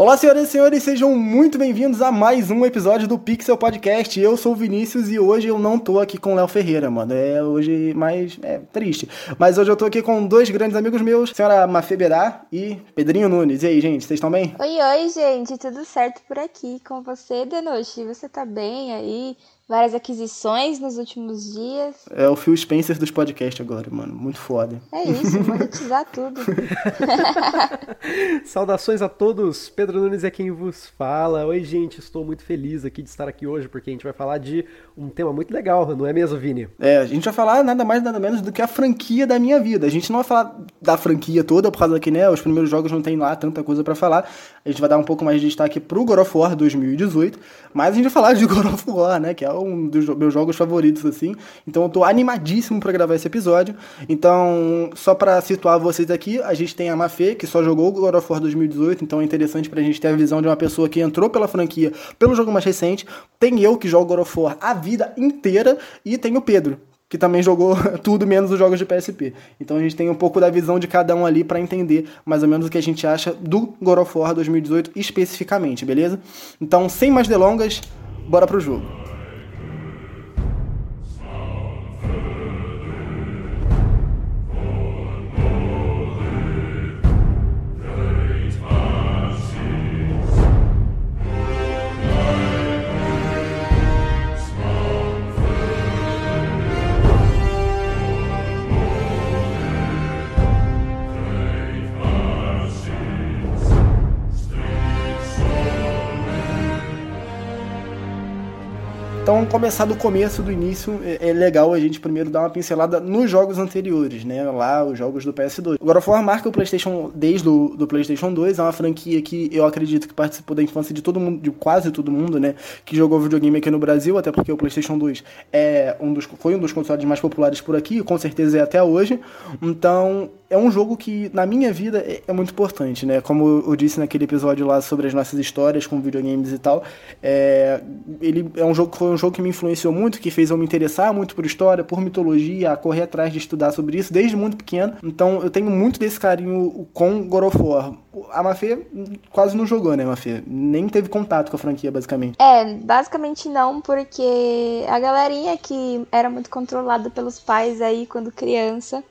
Olá, senhoras e senhores, sejam muito bem-vindos a mais um episódio do Pixel Podcast. Eu sou o Vinícius e hoje eu não tô aqui com o Léo Ferreira, mano. É hoje mais é, triste. Mas hoje eu tô aqui com dois grandes amigos meus, senhora Mafê Berá e Pedrinho Nunes. E aí, gente, vocês estão bem? Oi, oi, gente, tudo certo por aqui com você, Denoche? Você tá bem aí? Várias aquisições nos últimos dias. É o Phil Spencer dos podcasts agora, mano. Muito foda. É isso, monetizar tudo. Saudações a todos. Pedro Nunes é quem vos fala. Oi, gente. Estou muito feliz aqui de estar aqui hoje porque a gente vai falar de um tema muito legal, não é mesmo, Vini? É, a gente vai falar nada mais nada menos do que a franquia da minha vida. A gente não vai falar da franquia toda por causa que, né, os primeiros jogos não tem lá tanta coisa para falar. A gente vai dar um pouco mais de destaque pro God of War 2018, mas a gente vai falar de God of War, né, que é o um dos meus jogos favoritos, assim. Então eu tô animadíssimo para gravar esse episódio. Então, só para situar vocês aqui, a gente tem a Mafê, que só jogou God of War 2018, então é interessante pra gente ter a visão de uma pessoa que entrou pela franquia pelo jogo mais recente. Tem eu, que jogo God of War a vida inteira, e tem o Pedro, que também jogou tudo menos os jogos de PSP. Então a gente tem um pouco da visão de cada um ali para entender mais ou menos o que a gente acha do God of War 2018 especificamente, beleza? Então, sem mais delongas, bora pro jogo. Então, começar do começo, do início, é, é legal a gente primeiro dar uma pincelada nos jogos anteriores, né? Lá, os jogos do PS2. O God marca o PlayStation desde o do PlayStation 2, é uma franquia que eu acredito que participou da infância de todo mundo, de quase todo mundo, né? Que jogou videogame aqui no Brasil, até porque o PlayStation 2 é um dos, foi um dos consoles mais populares por aqui, com certeza é até hoje. Então, é um jogo que, na minha vida, é, é, muito importante, né? Como eu disse naquele episódio lá sobre as nossas histórias com videogames e tal, é, ele é um jogo, foi um jogo que me influenciou muito, que fez eu me interessar muito por história, por mitologia, a correr atrás de estudar sobre isso desde muito pequeno. Então eu tenho muito desse carinho com God of War. A Mafê quase não jogou, né, Mafê? Nem teve contato com a franquia, basicamente. É, basicamente não, porque a galerinha que era muito controlada pelos pais aí quando criança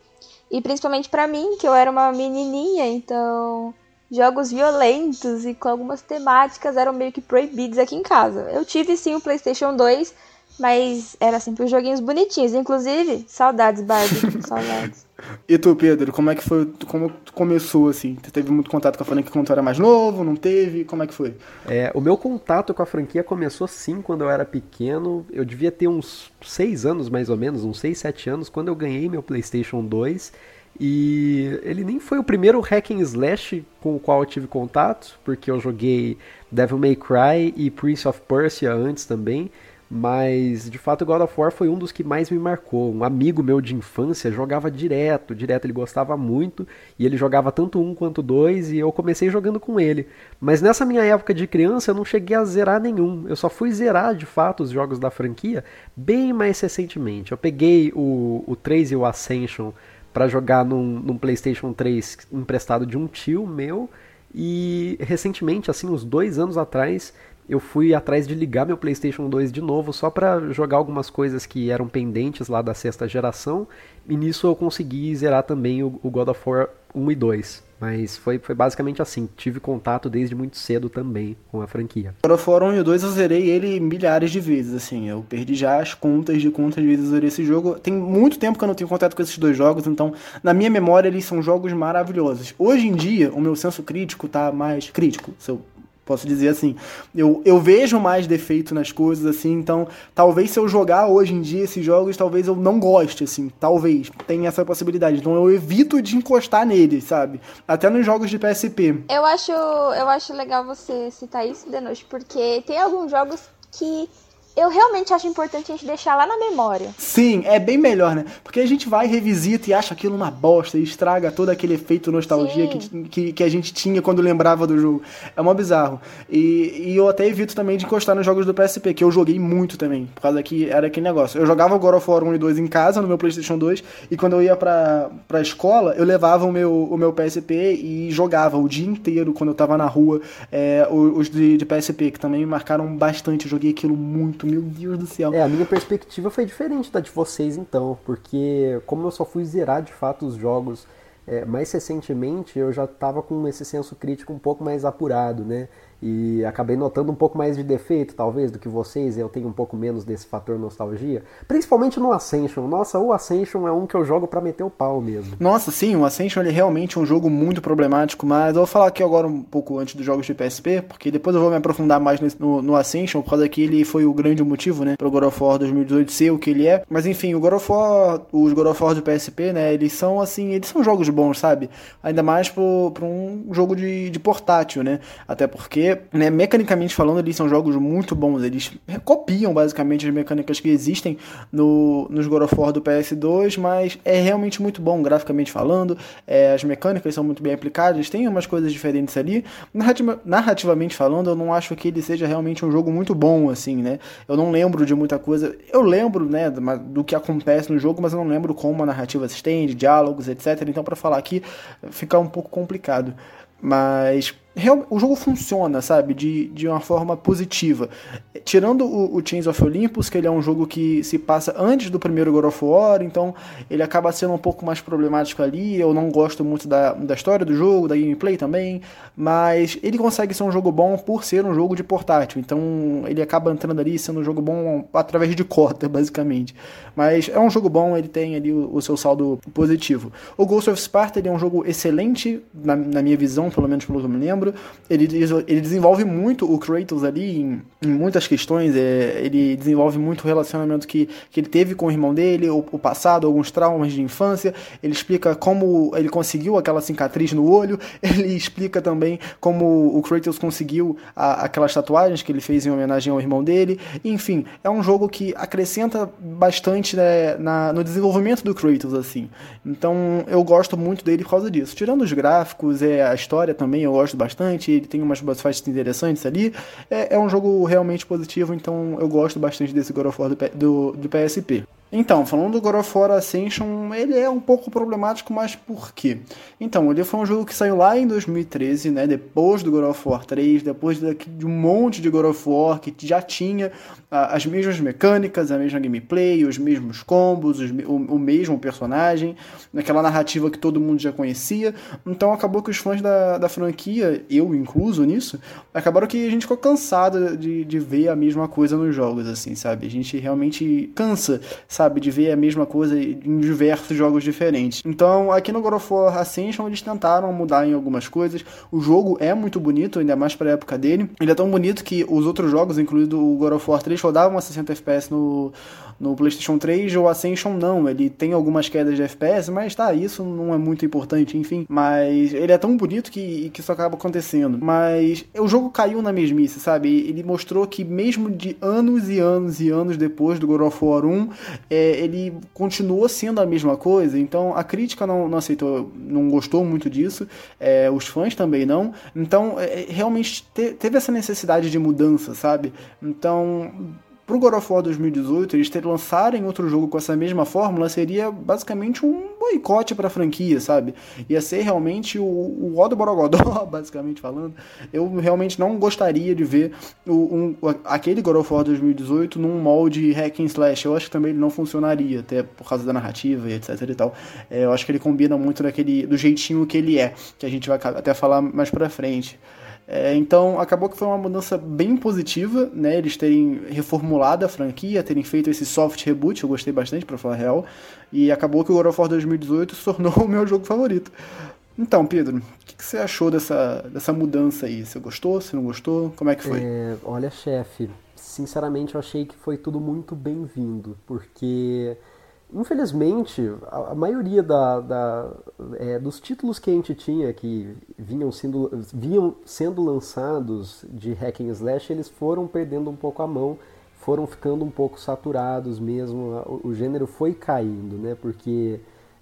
e principalmente para mim, que eu era uma menininha, então jogos violentos e com algumas temáticas eram meio que proibidos aqui em casa. Eu tive sim o PlayStation 2, mas era sempre os joguinhos bonitinhos. Inclusive, saudades, Barbie. saudades. E tu, Pedro, como é que foi? Como começou assim? Tu teve muito contato com a franquia quando tu era mais novo? Não teve? Como é que foi? É, o meu contato com a franquia começou sim quando eu era pequeno. Eu devia ter uns 6 anos mais ou menos, uns 6, 7 anos, quando eu ganhei meu PlayStation 2. E ele nem foi o primeiro hack and slash com o qual eu tive contato, porque eu joguei Devil May Cry e Prince of Persia antes também. Mas de fato God of War foi um dos que mais me marcou. Um amigo meu de infância jogava direto, direto, ele gostava muito e ele jogava tanto um quanto dois e eu comecei jogando com ele. Mas nessa minha época de criança eu não cheguei a zerar nenhum. Eu só fui zerar de fato os jogos da franquia bem mais recentemente. Eu peguei o, o 3 e o Ascension para jogar num, num PlayStation 3 emprestado de um tio meu. E recentemente, assim, uns dois anos atrás, eu fui atrás de ligar meu PlayStation 2 de novo só para jogar algumas coisas que eram pendentes lá da sexta geração. E nisso eu consegui zerar também o, o God of War 1 e 2. Mas foi, foi basicamente assim. Tive contato desde muito cedo também com a franquia. God of War 1 e 2 eu zerei ele milhares de vezes, assim. Eu perdi já as contas de quantas vezes eu zerei esse jogo. Tem muito tempo que eu não tenho contato com esses dois jogos, então, na minha memória, eles são jogos maravilhosos. Hoje em dia, o meu senso crítico tá mais crítico, se eu posso dizer assim. Eu, eu vejo mais defeito nas coisas, assim, então talvez se eu jogar hoje em dia esses jogos, talvez eu não goste, assim, talvez. Tem essa possibilidade. Então eu evito de encostar neles, sabe? Até nos jogos de PSP. Eu acho, eu acho legal você citar isso, Denoche, porque tem alguns jogos que eu realmente acho importante a gente deixar lá na memória. Sim, é bem melhor, né? Porque a gente vai, revisita e acha aquilo uma bosta e estraga todo aquele efeito nostalgia que, que, que, a gente tinha quando lembrava do jogo. É mó bizarro. E, e eu até evito também de encostar nos jogos do PSP, que eu joguei muito também, por causa que era aquele negócio. Eu jogava God of War 1 e 2 em casa, no meu PlayStation 2, e quando eu ia pra, pra escola, eu levava o meu, o meu PSP e jogava o dia inteiro quando eu tava na rua, é, os de, de PSP, que também me marcaram bastante. Eu joguei aquilo muito, meu Deus do céu. É, a minha perspectiva foi diferente da de vocês então, porque como eu só fui zerar de fato os jogos é, mais recentemente, eu já estava com esse senso crítico um pouco mais apurado, né? E acabei notando um pouco mais de defeito, talvez, do que vocês. Eu tenho um pouco menos desse fator nostalgia, principalmente no Ascension. Nossa, o Ascension é um que eu jogo para meter o pau mesmo. Nossa, sim, o Ascension ele é realmente um jogo muito problemático, mas eu vou falar aqui agora um pouco antes dos jogos de PSP, porque depois eu vou me aprofundar mais no, no Ascension, por causa que ele foi o grande motivo, né, pro God of War 2018 ser o que ele é. Mas enfim, o God of War, os God of War do PSP, né, eles são assim, eles são jogos bons, sabe? Ainda mais pro um jogo de, de portátil, né? Até porque né, mecanicamente falando, eles são jogos muito bons. Eles copiam basicamente as mecânicas que existem no, nos God of War do PS2, mas é realmente muito bom graficamente falando. É, as mecânicas são muito bem aplicadas, tem umas coisas diferentes ali. Narrativa, narrativamente falando, eu não acho que ele seja realmente um jogo muito bom, assim, né? Eu não lembro de muita coisa. Eu lembro, né, do que acontece no jogo, mas eu não lembro como a narrativa se estende, diálogos, etc. Então, para falar aqui, fica um pouco complicado. Mas o jogo funciona, sabe, de, de uma forma positiva. Tirando o, o Chains of Olympus, que ele é um jogo que se passa antes do primeiro God of War, então ele acaba sendo um pouco mais problemático ali. Eu não gosto muito da, da história do jogo, da gameplay também, mas ele consegue ser um jogo bom por ser um jogo de portátil. Então ele acaba entrando ali sendo um jogo bom através de cota, basicamente. Mas é um jogo bom, ele tem ali o, o seu saldo positivo. O Ghost of Sparta é um jogo excelente, na, na minha visão, pelo menos pelo que eu me lembro ele, ele desenvolve muito o Kratos ali em, em muitas questões. É, ele desenvolve muito o relacionamento que, que ele teve com o irmão dele, o, o, passado, alguns traumas de infância. Ele explica como ele conseguiu aquela cicatriz no olho. Ele explica também como o Kratos conseguiu a, aquelas tatuagens que ele fez em homenagem ao irmão dele. Enfim, é um jogo que acrescenta bastante né, na, no desenvolvimento do Kratos, assim. Então eu gosto muito dele por causa disso. Tirando os gráficos, é, a história também eu gosto bastante bastante, ele tem umas boss fights interessantes ali. É, é, um jogo realmente positivo, então eu gosto bastante desse God of War do, do, do PSP. Então, falando do God of War Ascension, ele é um pouco problemático, mas por quê? Então, ele foi um jogo que saiu lá em 2013, né, depois do God of War 3, depois de um monte de God of War que já tinha as mesmas mecânicas, a mesma gameplay, os mesmos combos, os, o, o, mesmo personagem, aquela narrativa que todo mundo já conhecia. Então, acabou que os fãs da, da franquia, eu incluso nisso, acabaram que a gente ficou cansado de, de ver a mesma coisa nos jogos, assim, sabe? A gente realmente cansa? De ver a mesma coisa em diversos jogos diferentes. Então, aqui no God of War Ascension, eles tentaram mudar em algumas coisas. O jogo é muito bonito, ainda mais para a época dele. Ele é tão bonito que os outros jogos, incluindo o God of War 3, rodavam a 60 FPS no, no PlayStation 3, o Ascension não. Ele tem algumas quedas de FPS, mas tá, isso não é muito importante, enfim. Mas ele é tão bonito que, que isso acaba acontecendo. Mas o jogo caiu na mesmice, sabe? Ele mostrou que mesmo de anos e anos e anos depois do God of War 1, é, ele continuou sendo a mesma coisa, então a crítica não, não aceitou, não gostou muito disso, é, os fãs também não, então é, realmente te, teve essa necessidade de mudança, sabe? Então pro God of War 2018, eles ter lançarem outro jogo com essa mesma fórmula seria basicamente um boicote pra franquia, sabe? Ia ser realmente o, o O do Borogodó, basicamente falando. Eu realmente não gostaria de ver o, um, aquele God of War 2018 num molde hack and slash. Eu acho que também ele não funcionaria, até por causa da narrativa e etc e tal. É, eu acho que ele combina muito daquele, do jeitinho que ele é, que a gente vai até falar mais pra frente. É, então acabou que foi uma mudança bem positiva, né? Eles terem reformulado a franquia, terem feito esse soft reboot, eu gostei bastante, para falar a real. E acabou que o God of War 2018 se tornou o meu jogo favorito. Então, Pedro, o que, que, você achou dessa, dessa mudança aí? Você gostou? Você não gostou? Como é que foi? É, olha, chefe, sinceramente eu achei que foi tudo muito bem-vindo, porque Infelizmente, a, a maioria da, da, é, dos títulos que a gente tinha que vinham sendo, vinham sendo lançados de hack and slash, eles foram perdendo um pouco a mão foram ficando um pouco saturados mesmo, o, o gênero foi caindo, né? Porque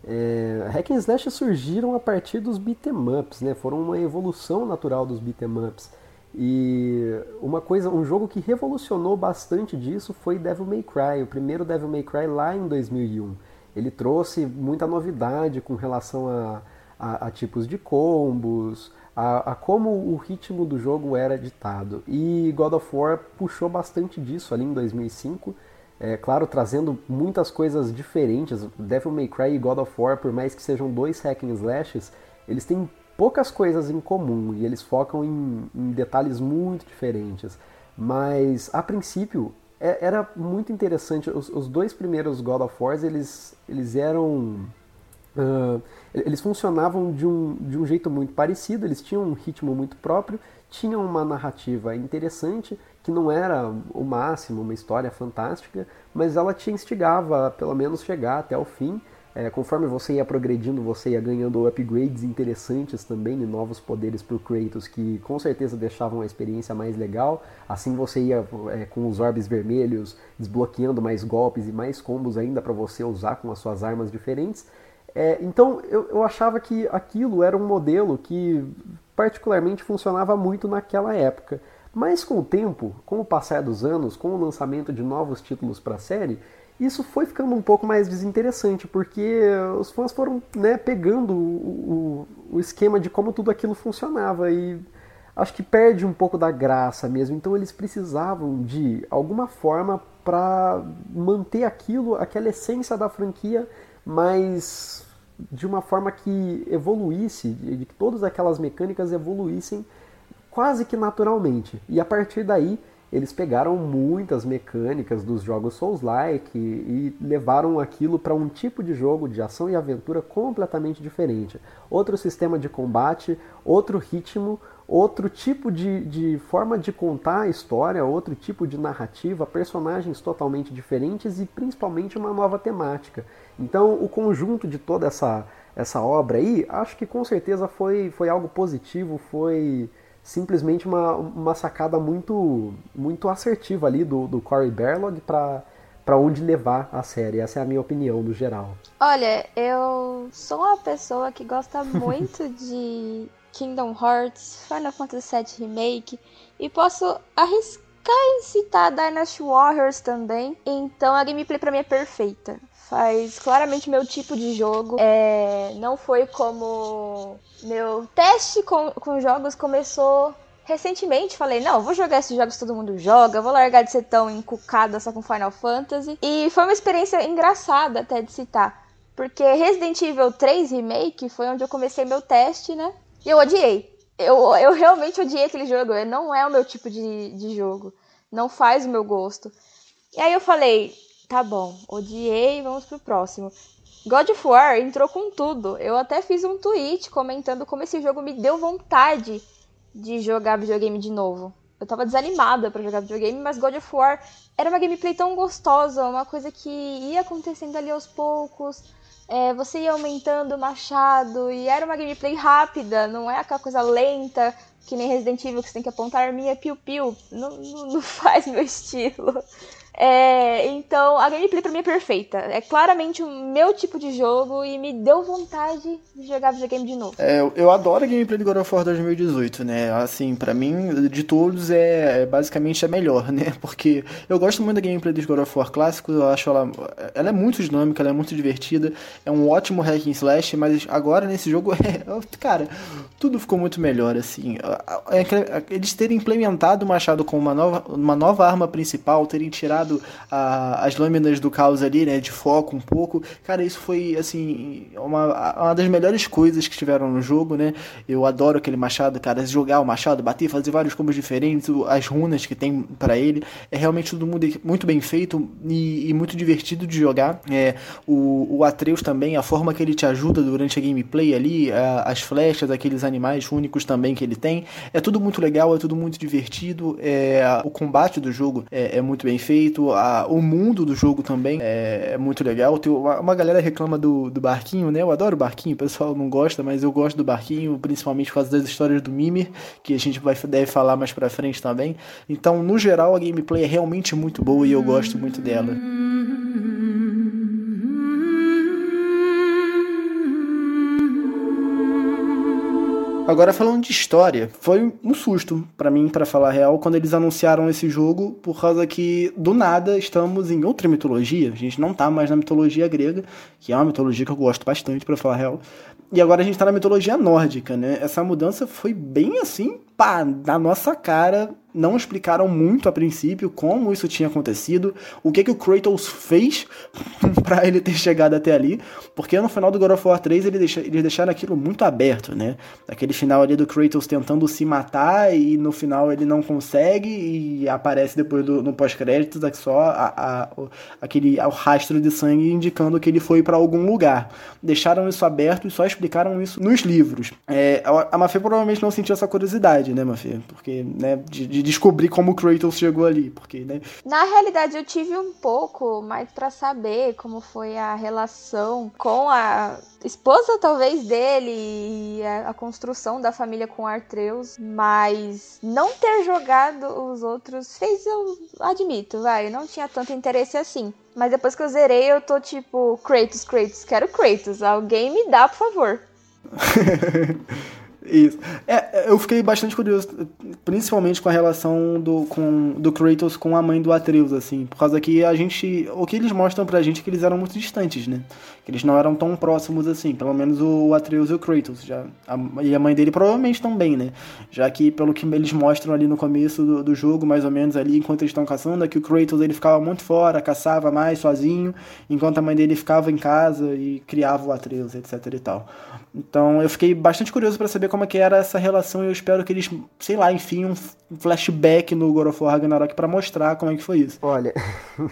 é, hack and slash surgiram a partir dos beat'em ups, né? Foram uma evolução natural dos beat'em ups. E uma coisa, um jogo que revolucionou bastante disso foi Devil May Cry, o primeiro Devil May Cry lá em 2001. Ele trouxe muita novidade com relação a, a, a tipos de combos, a, a, como o ritmo do jogo era ditado. E God of War puxou bastante disso ali em 2005. É, claro, trazendo muitas coisas diferentes. Devil May Cry e God of War, por mais que sejam dois hack and slashes, eles têm poucas coisas em comum e eles focam em, em detalhes muito diferentes. Mas, a princípio, é, era muito interessante. Os, os, dois primeiros God of War, eles, eles eram... Uh, eles funcionavam de um, de um jeito muito parecido, eles tinham um ritmo muito próprio, tinham uma narrativa interessante, que não era o máximo, uma história fantástica, mas ela te instigava a pelo menos chegar até o fim. É, conforme você ia progredindo, você ia ganhando upgrades interessantes também e novos poderes para o Kratos que com certeza deixavam a experiência mais legal. Assim você ia é, com os orbes vermelhos desbloqueando mais golpes e mais combos ainda para você usar com as suas armas diferentes. É, então eu, eu achava que aquilo era um modelo que particularmente funcionava muito naquela época. Mas com o tempo, com o passar dos anos, com o lançamento de novos títulos para a série, isso foi ficando um pouco mais desinteressante, porque os fãs foram né, pegando o, o, o esquema de como tudo aquilo funcionava e acho que perde um pouco da graça mesmo. Então eles precisavam de alguma forma para manter aquilo, aquela essência da franquia, mas de uma forma que evoluísse, de que todas aquelas mecânicas evoluíssem quase que naturalmente. E a partir daí, eles pegaram muitas mecânicas dos jogos Souls-like e levaram aquilo para um tipo de jogo de ação e aventura completamente diferente. Outro sistema de combate, outro ritmo, outro tipo de, de forma de contar a história, outro tipo de narrativa, personagens totalmente diferentes e principalmente uma nova temática. Então, o conjunto de toda essa, essa obra aí, acho que com certeza foi, foi algo positivo, foi simplesmente uma, uma sacada muito, muito assertiva ali do, do Corey Barlog para para onde levar a série. Essa é a minha opinião no geral. Olha, eu sou uma pessoa que gosta muito de Kingdom Hearts, Final Fantasy VII Remake e posso arriscar em citar Dynasty Warriors também. Então a gameplay para mim é perfeita faz claramente meu tipo de jogo. É, não foi como meu teste com, com jogos começou recentemente. Falei, não, vou jogar esses jogos que todo mundo joga, vou largar de ser tão encucada só com Final Fantasy. E foi uma experiência engraçada até de citar. Porque Resident Evil 3 Remake foi onde eu comecei meu teste, né? E eu odiei. Eu, eu realmente odiei aquele jogo. Não é o meu tipo de, de jogo. Não faz o meu gosto. E aí eu falei, Tá bom, odiei, vamos pro próximo. God of War entrou com tudo. Eu até fiz um tweet comentando como esse jogo me deu vontade de jogar videogame de novo. Eu tava desanimada para jogar videogame, mas God of War era uma gameplay tão gostosa, uma coisa que ia acontecendo ali aos poucos. É, você ia aumentando o machado e era uma gameplay rápida, não é aquela coisa lenta que nem Resident Evil que você tem que apontar a arminha piu-piu. Não, não, não faz meu estilo. É, então, a gameplay pra mim é perfeita. É claramente o meu tipo de jogo e me deu vontade de jogar videogame de novo. É, eu adoro a gameplay do God of War 2018, né? Assim, para mim, de todos, é, é, basicamente a melhor, né? Porque eu gosto muito da gameplay dos God of War clássicos, eu acho ela, ela é muito dinâmica, ela é muito divertida, é um ótimo hack and slash, mas agora nesse jogo, é, cara, tudo ficou muito melhor, assim. Eles terem implementado o machado com uma nova, uma nova arma principal, terem tirado a, as lâminas do caos ali, né, de foco um pouco. Cara, isso foi, assim, uma, uma das melhores coisas que tiveram no jogo, né? Eu adoro aquele machado, cara, jogar o machado, bater, fazer vários combos diferentes, as runas que tem para ele. É realmente tudo muito bem feito e, e muito divertido de jogar. É, o, o Atreus também, a forma que ele te ajuda durante a gameplay ali, a, as flechas, aqueles animais únicos também que ele tem, é tudo muito legal, é tudo muito divertido. É, o combate do jogo é, é muito bem feito feito, a, o mundo do jogo também é, é muito legal. Tem uma, uma, galera reclama do, do barquinho, né? Eu adoro o barquinho, o pessoal não gosta, mas eu gosto do barquinho, principalmente por causa das histórias do Mimir, que a gente vai, deve falar mais pra frente também. Então, no geral, a gameplay é realmente muito boa e eu gosto muito dela. Agora falando de história, foi um susto para mim, para falar real, quando eles anunciaram esse jogo, por causa que do nada estamos em outra mitologia. A gente não tá mais na mitologia grega, que é uma mitologia que eu gosto bastante, para falar real. E agora a gente tá na mitologia nórdica, né? Essa mudança foi bem assim, pá, na nossa cara não explicaram muito a princípio como isso tinha acontecido, o que que o Kratos fez para ele ter chegado até ali, porque no final do God of War 3 ele deixa, eles deixaram aquilo muito aberto, né? Aquele final ali do Kratos tentando se matar e no final ele não consegue e aparece depois do, no pós-créditos só a, a, aquele o rastro de sangue indicando que ele foi para algum lugar. Deixaram isso aberto e só explicaram isso nos livros. É, a Mafia provavelmente não sentiu essa curiosidade, né, Mafia? Porque, né, de, de descobrir como o Kratos chegou ali, porque, né? Na realidade, eu tive um pouco mais para saber como foi a relação com a esposa, talvez, dele e a, a construção da família com Artreus, mas não ter jogado os outros fez, eu admito, vai, eu não tinha tanto interesse assim. Mas depois que eu zerei, eu tô tipo, Kratos, Kratos, quero Kratos. Alguém me dá, por favor. Isso. É, eu fiquei bastante curioso, principalmente com a relação do, com, do Kratos com a mãe do Atreus, assim, por causa que a gente. O que eles mostram pra gente é que eles eram muito distantes, né? Que eles não eram tão próximos assim, pelo menos o Atreus e o Kratos. Já, a, e a mãe dele provavelmente também, né? Já que pelo que eles mostram ali no começo do, do jogo, mais ou menos ali, enquanto eles estão caçando, é que o Kratos ele ficava muito fora, caçava mais sozinho, enquanto a mãe dele ficava em casa e criava o Atreus, etc e tal. Então eu fiquei bastante curioso para saber como é que era essa relação e eu espero que eles, sei lá, enfim, um flashback no God of War Ragnarok para mostrar como é que foi isso. Olha,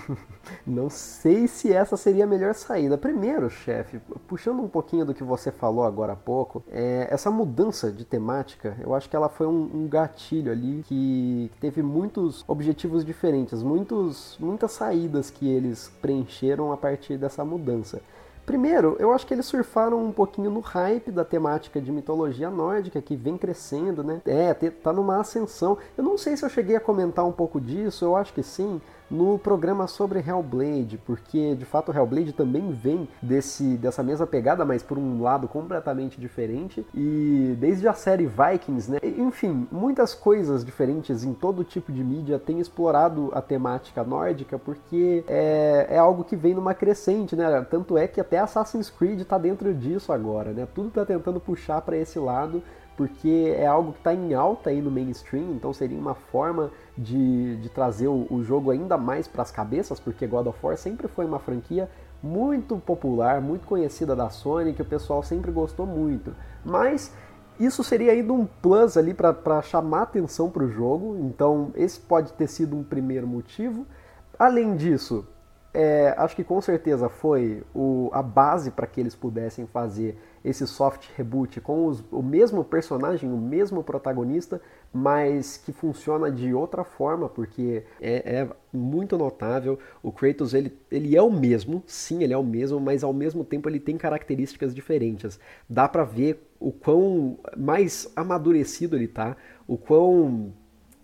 não sei se essa seria a melhor saída. Primeiro, chefe, puxando um pouquinho do que você falou agora há pouco, é, essa mudança de temática, eu acho que ela foi um, um gatilho ali que teve muitos objetivos diferentes, muitos, muitas saídas que eles preencheram a partir dessa mudança. Primeiro, eu acho que eles surfaram um pouquinho no hype da temática de mitologia nórdica, que vem crescendo, né? É, tá numa ascensão. Eu não sei se eu cheguei a comentar um pouco disso, eu acho que sim, no programa sobre Hellblade, porque de fato Hellblade também vem desse, dessa mesma pegada, mas por um lado completamente diferente. E desde a série Vikings, né? Enfim, muitas coisas diferentes em todo tipo de mídia têm explorado a temática nórdica, porque é, é algo que vem numa crescente, né? Tanto é que até Assassin's Creed está dentro disso agora, né? Tudo está tentando puxar para esse lado porque é algo que está em alta aí no mainstream, então seria uma forma de, de trazer o, o jogo ainda mais para as cabeças, porque God of War sempre foi uma franquia muito popular, muito conhecida da Sony, que o pessoal sempre gostou muito. Mas isso seria ainda um plus ali para chamar atenção para o jogo, então esse pode ter sido um primeiro motivo. Além disso, é, acho que com certeza foi o, a base para que eles pudessem fazer esse soft reboot com os, o mesmo personagem, o mesmo protagonista, mas que funciona de outra forma, porque é, é, muito notável. O Kratos ele, ele é o mesmo, sim, ele é o mesmo, mas ao mesmo tempo ele tem características diferentes. Dá para ver o quão mais amadurecido ele tá, o quão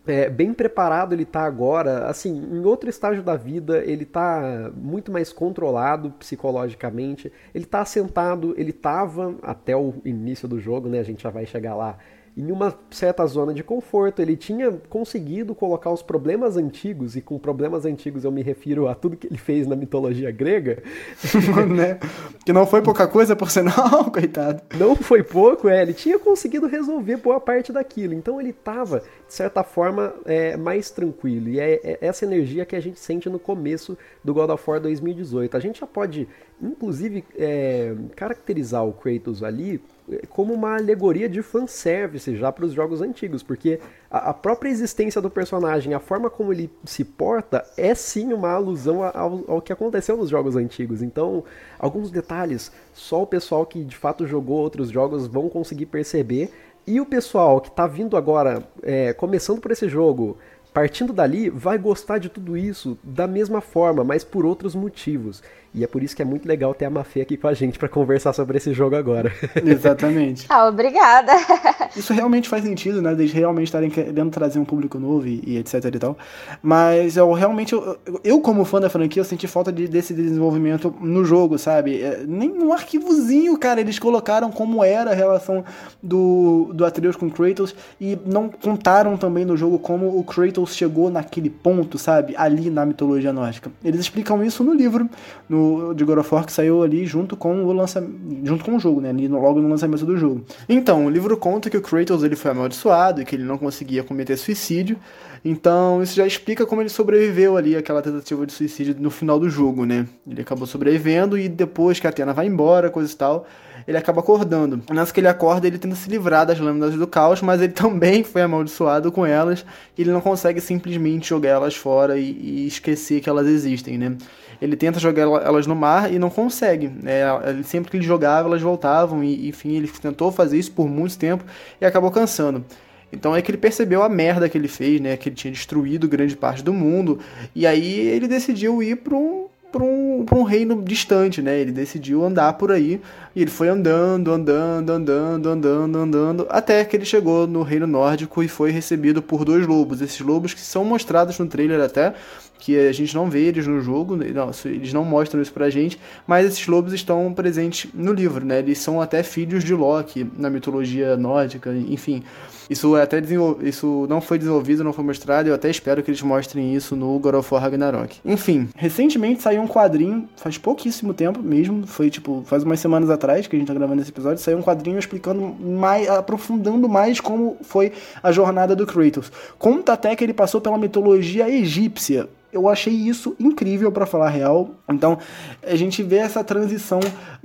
é, bem preparado ele está agora, assim, em outro estágio da vida, ele está muito mais controlado psicologicamente, ele está assentado, ele estava até o início do jogo, né, a gente já vai chegar lá, em uma certa zona de conforto. Ele tinha conseguido colocar os problemas antigos, e com problemas antigos eu me refiro a tudo que ele fez na mitologia grega. né? Que não foi pouca coisa, por sinal, coitado. Não foi pouco, é. Ele tinha conseguido resolver boa parte daquilo. Então ele estava, de certa forma, é, mais tranquilo. E é, é essa energia que a gente sente no começo do God of War 2018. A gente já pode, inclusive, é, caracterizar o Kratos ali como uma alegoria de fanservice já para os jogos antigos, porque a, a, própria existência do personagem, a forma como ele se porta, é sim uma alusão ao, ao, que aconteceu nos jogos antigos. Então, alguns detalhes só o pessoal que de fato jogou outros jogos vão conseguir perceber. E o pessoal que está vindo agora, é, começando por esse jogo, partindo dali, vai gostar de tudo isso da mesma forma, mas por outros motivos. E é por isso que é muito legal ter a Mafê aqui com a gente para conversar sobre esse jogo agora. Exatamente. ah, obrigada. Isso realmente faz sentido, né? Eles realmente estarem querendo trazer um público novo e, e etc e tal. Mas eu realmente, eu, eu, como fã da franquia, eu senti falta de, desse desenvolvimento no jogo, sabe? É, nem um arquivozinho, cara, eles colocaram como era a relação do, do Atreus com Kratos e não contaram também no jogo como o Kratos chegou naquele ponto, sabe? Ali na mitologia nórdica. Eles explicam isso no livro, no de God of War que saiu ali junto com o lançamento, junto com o jogo, né, ali no, logo no lançamento do jogo. Então, o livro conta que o Kratos ele foi amaldiçoado e que ele não conseguia cometer suicídio. Então, isso já explica como ele sobreviveu ali àquela tentativa de suicídio no final do jogo, né? Ele acabou sobrevivendo e depois que a Atena vai embora, coisa e tal, ele acaba acordando. Nessa que ele acorda, ele tenta se livrar das lâminas do caos, mas ele também foi amaldiçoado com elas. E ele não consegue simplesmente jogar elas fora e, e esquecer que elas existem, né? Ele tenta jogar elas no mar e não consegue. É, sempre que ele jogava, elas voltavam, e enfim, ele tentou fazer isso por muito tempo e acabou cansando. Então é que ele percebeu a merda que ele fez, né? Que ele tinha destruído grande parte do mundo. E aí ele decidiu ir para um, um, um reino distante, né? Ele decidiu andar por aí e ele foi andando, andando, andando, andando, andando, até que ele chegou no reino nórdico e foi recebido por dois lobos. Esses lobos que são mostrados no trailer até, que a gente não vê eles no jogo, né? não, eles não mostram isso pra gente, mas esses lobos estão presentes no livro, né? Eles são até filhos de Loki na mitologia nórdica, enfim. Isso é até isso não foi desenvolvido, não foi mostrado, eu até espero que eles mostrem isso no God of War Ragnarok. Enfim, recentemente saiu um quadrinho, faz pouquíssimo tempo mesmo, foi tipo, faz umas semanas atrás que a gente tá gravando esse episódio, saiu um quadrinho explicando mais, aprofundando mais como foi a jornada do Kratos. Conta até que ele passou pela mitologia egípcia, eu achei isso incrível para falar real. Então, a gente vê essa transição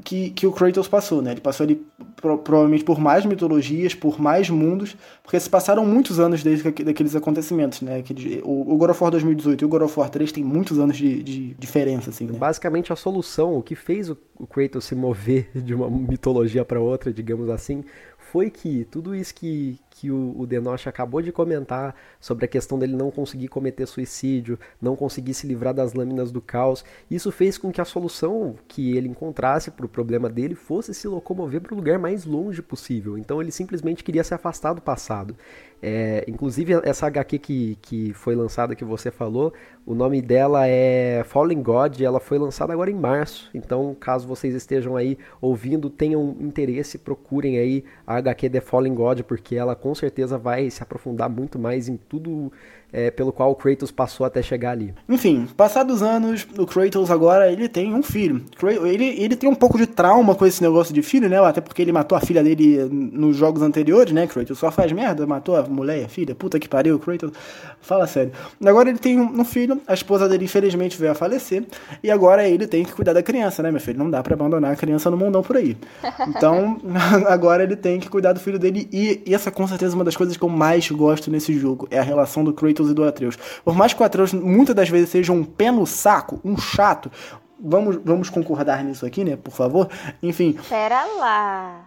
que, que o Kratos passou, né? Ele passou ali pro, provavelmente por mais mitologias, por mais mundos, porque se passaram muitos anos desde daqueles acontecimentos, né? Que, o, o God of War 2018 e o God of War 3 tem muitos anos de, de diferença, assim, né? Basicamente, a solução, o que fez o, o Kratos se mover de uma mitologia para outra, digamos assim, foi que tudo isso que, que o, o Denoche acabou de comentar sobre a questão dele não conseguir cometer suicídio, não conseguir se livrar das lâminas do caos, isso fez com que a solução que ele encontrasse para o problema dele fosse se locomover para o lugar mais longe possível. Então ele simplesmente queria se afastar do passado. É, inclusive, essa HQ que, que foi lançada, que você falou, o nome dela é Fallen God, ela foi lançada agora em março. Então, caso vocês estejam aí ouvindo, tenham interesse, procurem aí a HQ The Fallen God, porque ela com certeza vai se aprofundar muito mais em tudo é, pelo qual o Kratos passou até chegar ali. Enfim, passados anos, o Kratos agora ele tem um filho. Ele, ele tem um pouco de trauma com esse negócio de filho, né? Até porque ele matou a filha dele nos jogos anteriores, né? Kratos só faz merda, matou a mulher e a filha. Puta que pariu, Kratos. Fala sério. Agora ele tem um filho, a esposa dele infelizmente veio a falecer, e agora ele tem que cuidar da criança, né, meu filho? Não dá para abandonar a criança no mundão por aí. Então, agora ele tem que cuidar do filho dele, e, e essa com certeza é uma das coisas que eu mais gosto nesse jogo, é a relação do Kratos Kratos e do Atreus. Por mais que o Atreus muitas das vezes seja um pé no saco, um chato, vamos, vamos concordar nisso aqui, né, por favor? Enfim. Pera lá.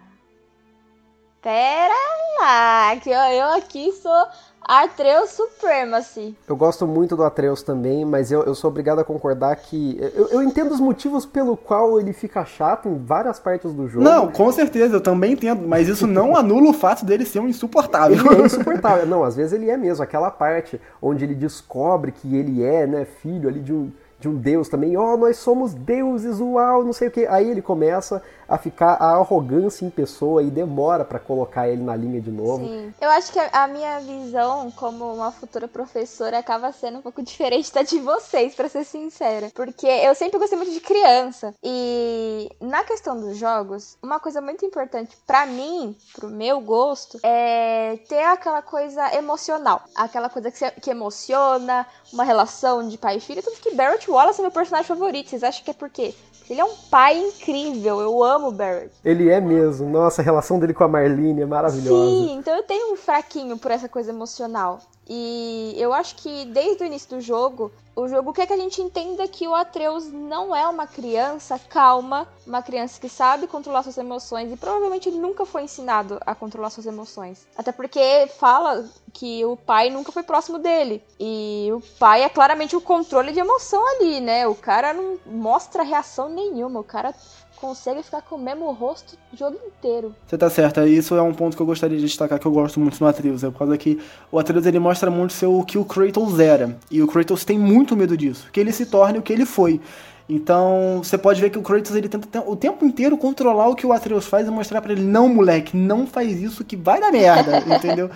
Pera lá, que eu aqui sou Atreus Supremacy. Eu gosto muito do Atreus também, mas eu, eu sou obrigado a concordar que. Eu, eu, entendo os motivos pelo qual ele fica chato em várias partes do jogo. Não, com certeza, eu também entendo, mas isso não anula o fato dele ser um insuportável. Ele é insuportável. Não, às vezes ele é mesmo. Aquela parte onde ele descobre que ele é, né, filho ali de um de um deus também, ó, oh, nós somos deuses, uau, não sei o que. Aí ele começa a ficar a arrogância em pessoa e demora para colocar ele na linha de novo. Sim. Eu acho que a minha visão como uma futura professora acaba sendo um pouco diferente da de vocês, para ser sincera, porque eu sempre gostei muito de criança e na questão dos jogos, uma coisa muito importante para mim, pro meu gosto, é ter aquela coisa emocional, aquela coisa que, que emociona, uma relação de pai e filho, tanto que Barrett Wallace é meu personagem favorito. Vocês acham que é por quê? Ele é um pai incrível, eu amo o Barrett. Ele é mesmo. Nossa, a relação dele com a Marlene é maravilhosa. Sim, então eu tenho um fraquinho por essa coisa emocional. E eu acho que desde o início do jogo, o jogo quer que a gente entenda que o Atreus não é uma criança calma, uma criança que sabe controlar suas emoções e provavelmente ele nunca foi ensinado a controlar suas emoções. Até porque fala que o pai nunca foi próximo dele. E o pai é claramente o controle de emoção ali, né? O cara não mostra reação nenhuma, o cara consegue ficar com o mesmo rosto o jogo inteiro. Você tá certa, isso é um ponto que eu gostaria de destacar que eu gosto muito no Atreus, é por causa que o Atreus ele mostra muito ser o que o Kratos era, e o Kratos tem muito medo disso, que ele se torne o que ele foi. Então, você pode ver que o Kratos ele tenta o tempo inteiro controlar o que o Atreus faz e mostrar para ele, não, moleque, não faz isso que vai dar merda, entendeu?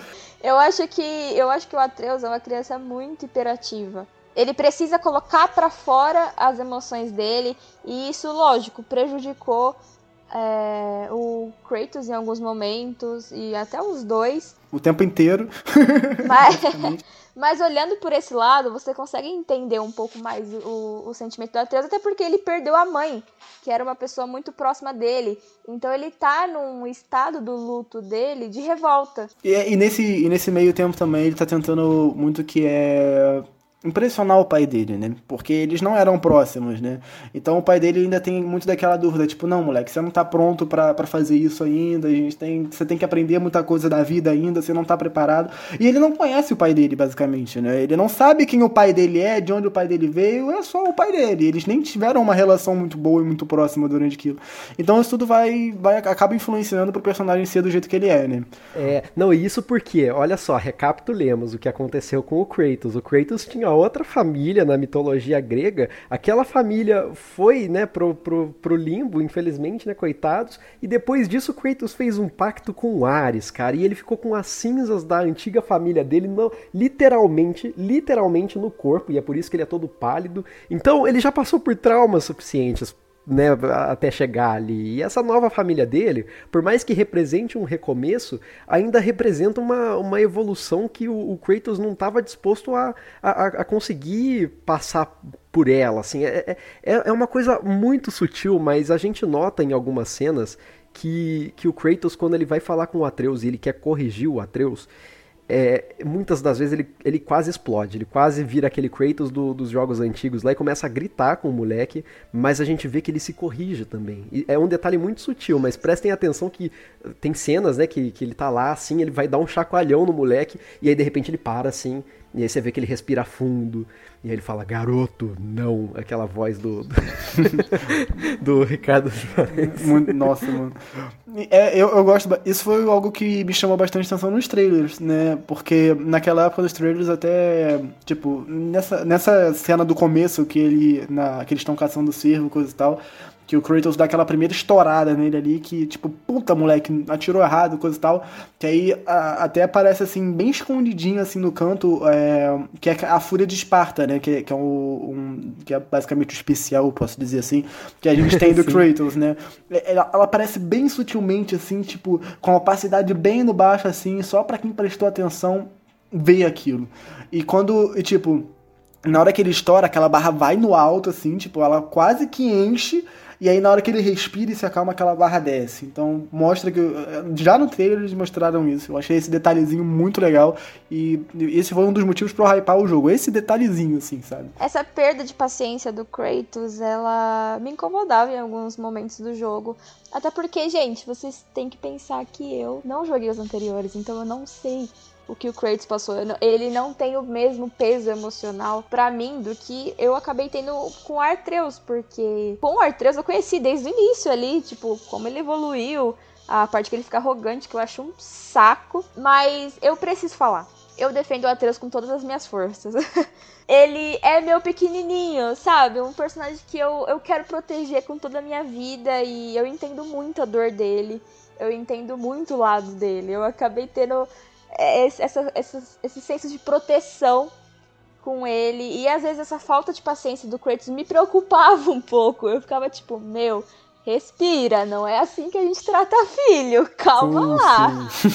eu acho que eu acho que o Atreus é uma criança muito hiperativa ele precisa colocar para fora as emoções dele e isso, lógico, prejudicou é, o Kratos em alguns momentos e até os dois. O tempo inteiro. Mas, mas olhando por esse lado, você consegue entender um pouco mais o, o sentimento do Atreus, até porque ele perdeu a mãe, que era uma pessoa muito próxima dele. Então ele tá num estado do luto dele de revolta. E, e nesse, e nesse meio tempo também ele tá tentando muito que é impressionar o pai dele, né? Porque eles não eram próximos, né? Então o pai dele ainda tem muito daquela dúvida, tipo, não, moleque, você não tá pronto para fazer isso ainda, a gente tem, você tem que aprender muita coisa da vida ainda, você não tá preparado. E ele não conhece o pai dele, basicamente, né? Ele não sabe quem o pai dele é, de onde o pai dele veio, é só o pai dele. Eles nem tiveram uma relação muito boa e muito próxima durante aquilo. Então isso tudo vai, vai acaba influenciando pro personagem ser do jeito que ele é, né? É, não, isso porque, olha só, recapitulemos o que aconteceu com o Kratos. O Kratos tinha outra família na mitologia grega. Aquela família foi, né, pro, pro, pro limbo, infelizmente, né, coitados. E depois disso, Kratos fez um pacto com Ares, cara. E ele ficou com as cinzas da antiga família dele, no, literalmente, literalmente no corpo. E é por isso que ele é todo pálido. Então, ele já passou por traumas suficientes né, até chegar ali. E essa nova família dele, por mais que represente um recomeço, ainda representa uma, uma evolução que o, o Kratos não estava disposto a, a, a, conseguir passar por ela. Assim, é, é, é uma coisa muito sutil, mas a gente nota em algumas cenas que, que o Kratos, quando ele vai falar com o Atreus e ele quer corrigir o Atreus, é, muitas das vezes ele, ele quase explode, ele quase vira aquele Kratos do, dos jogos antigos lá e começa a gritar com o moleque, mas a gente vê que ele se corrige também. E é um detalhe muito sutil, mas prestem atenção que tem cenas, né, que, que ele tá lá assim, ele vai dar um chacoalhão no moleque e aí de repente ele para assim, e aí você vê que ele respira fundo. E aí ele fala, garoto, não. Aquela voz do. Do, do Ricardo Muito, Nossa, mano. É, eu, eu gosto. Isso foi algo que me chamou bastante atenção nos trailers, né? Porque naquela época dos trailers, até. Tipo, nessa, nessa cena do começo, que ele. Na, que eles estão caçando o cervo, coisa e tal que o Kratos dá aquela primeira estourada nele ali, que tipo, puta moleque, atirou errado, coisa e tal. Que aí a, até aparece assim, bem escondidinho assim no canto, é, que é a Fúria de Esparta, né? Que, que é o, um, que é basicamente o especial, posso dizer assim, que a gente tem do Kratos, né? É, ela, ela, aparece bem sutilmente, assim, tipo, com opacidade bem no baixo, assim, só para quem prestou atenção ver aquilo. E quando, tipo, na hora que ele estoura, aquela barra vai no alto, assim, tipo, ela quase que enche e aí, na hora que ele respira e se acalma, aquela barra desce. Então, mostra que. Já no trailer eles mostraram isso. Eu achei esse detalhezinho muito legal. E esse foi um dos motivos para eu hypar o jogo. Esse detalhezinho, assim, sabe? Essa perda de paciência do Kratos, ela me incomodava em alguns momentos do jogo. Até porque, gente, vocês têm que pensar que eu não joguei os anteriores, então eu não sei o que o Kratos passou. Ele não tem o mesmo peso emocional para mim do que eu acabei tendo com o Artreus, porque com o Artreus eu conheci desde o início ali, tipo, como ele evoluiu, a parte que ele fica arrogante, que eu acho um saco. Mas eu preciso falar. Eu defendo o Atreus com todas as minhas forças. ele é meu pequenininho, sabe? Um personagem que eu, eu quero proteger com toda a minha vida e eu entendo muito a dor dele. Eu entendo muito o lado dele. Eu acabei tendo esse, essa, esse, esse senso de proteção com ele. E às vezes essa falta de paciência do Kratos me preocupava um pouco. Eu ficava tipo, meu, respira, não é assim que a gente trata filho, calma sim, lá. Sim.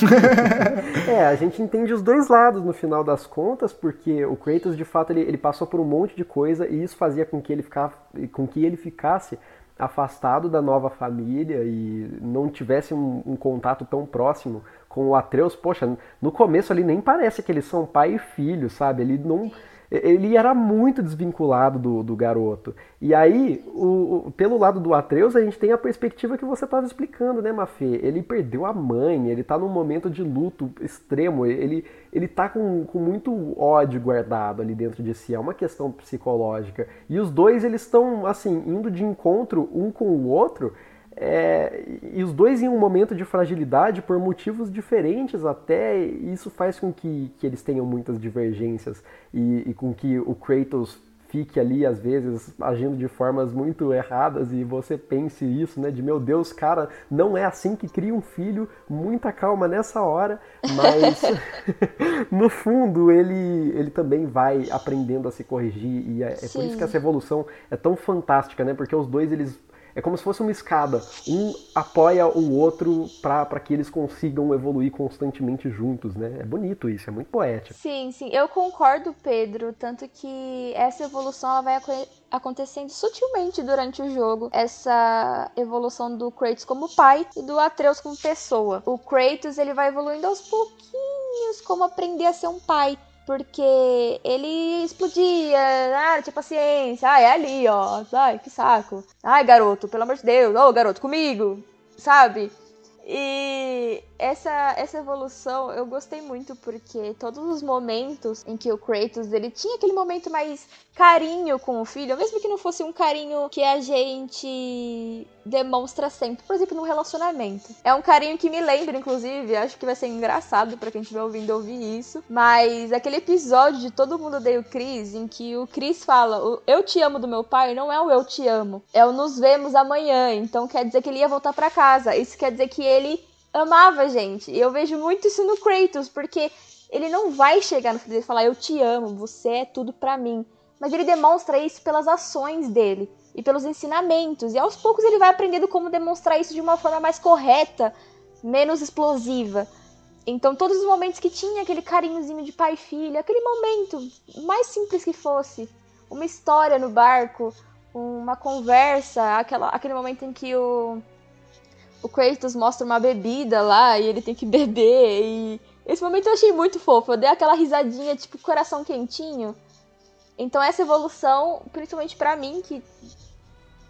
é, a gente entende os dois lados no final das contas, porque o Kratos de fato ele, ele passou por um monte de coisa e isso fazia com que ele, ficava, com que ele ficasse afastado da nova família e não tivesse um, um contato tão próximo com o Atreus, poxa, no começo ali nem parece que eles são pai e filho, sabe? Ele não ele era muito desvinculado do, do garoto. E aí, o, o, pelo lado do Atreus, a gente tem a perspectiva que você estava explicando, né, Mafê? Ele perdeu a mãe, ele está num momento de luto extremo, ele, ele tá com, com muito ódio guardado ali dentro de si, é uma questão psicológica. E os dois, eles estão, assim, indo de encontro um com o outro, é, e os dois em um momento de fragilidade por motivos diferentes até, e isso faz com que, que eles tenham muitas divergências e, e, com que o Kratos fique ali às vezes agindo de formas muito erradas e você pense isso, né, de meu Deus, cara, não é assim que cria um filho, muita calma nessa hora, mas no fundo ele, ele também vai aprendendo a se corrigir e é, é por isso que essa evolução é tão fantástica, né, porque os dois eles é como se fosse uma escada. Um apoia o outro para que eles consigam evoluir constantemente juntos, né? É bonito isso, é muito poético. Sim, sim. Eu concordo, Pedro. Tanto que essa evolução ela vai acontecendo sutilmente durante o jogo. Essa evolução do Kratos como pai e do Atreus como pessoa. O Kratos ele vai evoluindo aos pouquinhos como aprender a ser um pai porque ele explodia, ah, tinha paciência, ai, é ali, ó, ai, que saco. Ai, garoto, pelo amor de Deus, ô, oh, garoto, comigo, sabe? E essa, essa evolução eu gostei muito porque todos os momentos em que o Kratos ele tinha aquele momento mais carinho com o filho, mesmo que não fosse um carinho que a gente demonstra sempre, por exemplo, num relacionamento. É um carinho que me lembra, inclusive, acho que vai ser engraçado para quem estiver ouvindo ouvir isso, mas aquele episódio de Todo Mundo Odeia o Chris, em que o Chris fala, o eu te amo do meu pai, não é o eu te amo, é o nos vemos amanhã, então quer dizer que ele ia voltar para casa, isso quer dizer que ele amava a gente. E eu vejo muito isso no Kratos, porque ele não vai chegar no filho dele e falar eu te amo, você é tudo para mim. Mas ele demonstra isso pelas ações dele e pelos ensinamentos. E aos poucos ele vai aprendendo como demonstrar isso de uma forma mais correta, menos explosiva. Então, todos os momentos que tinha aquele carinhozinho de pai e filha, aquele momento, mais simples que fosse, uma história no barco, uma conversa, aquela, aquele momento em que o, o Kratos mostra uma bebida lá e ele tem que beber. E esse momento eu achei muito fofo. Eu dei aquela risadinha, tipo, coração quentinho. Então essa evolução, principalmente para mim, que,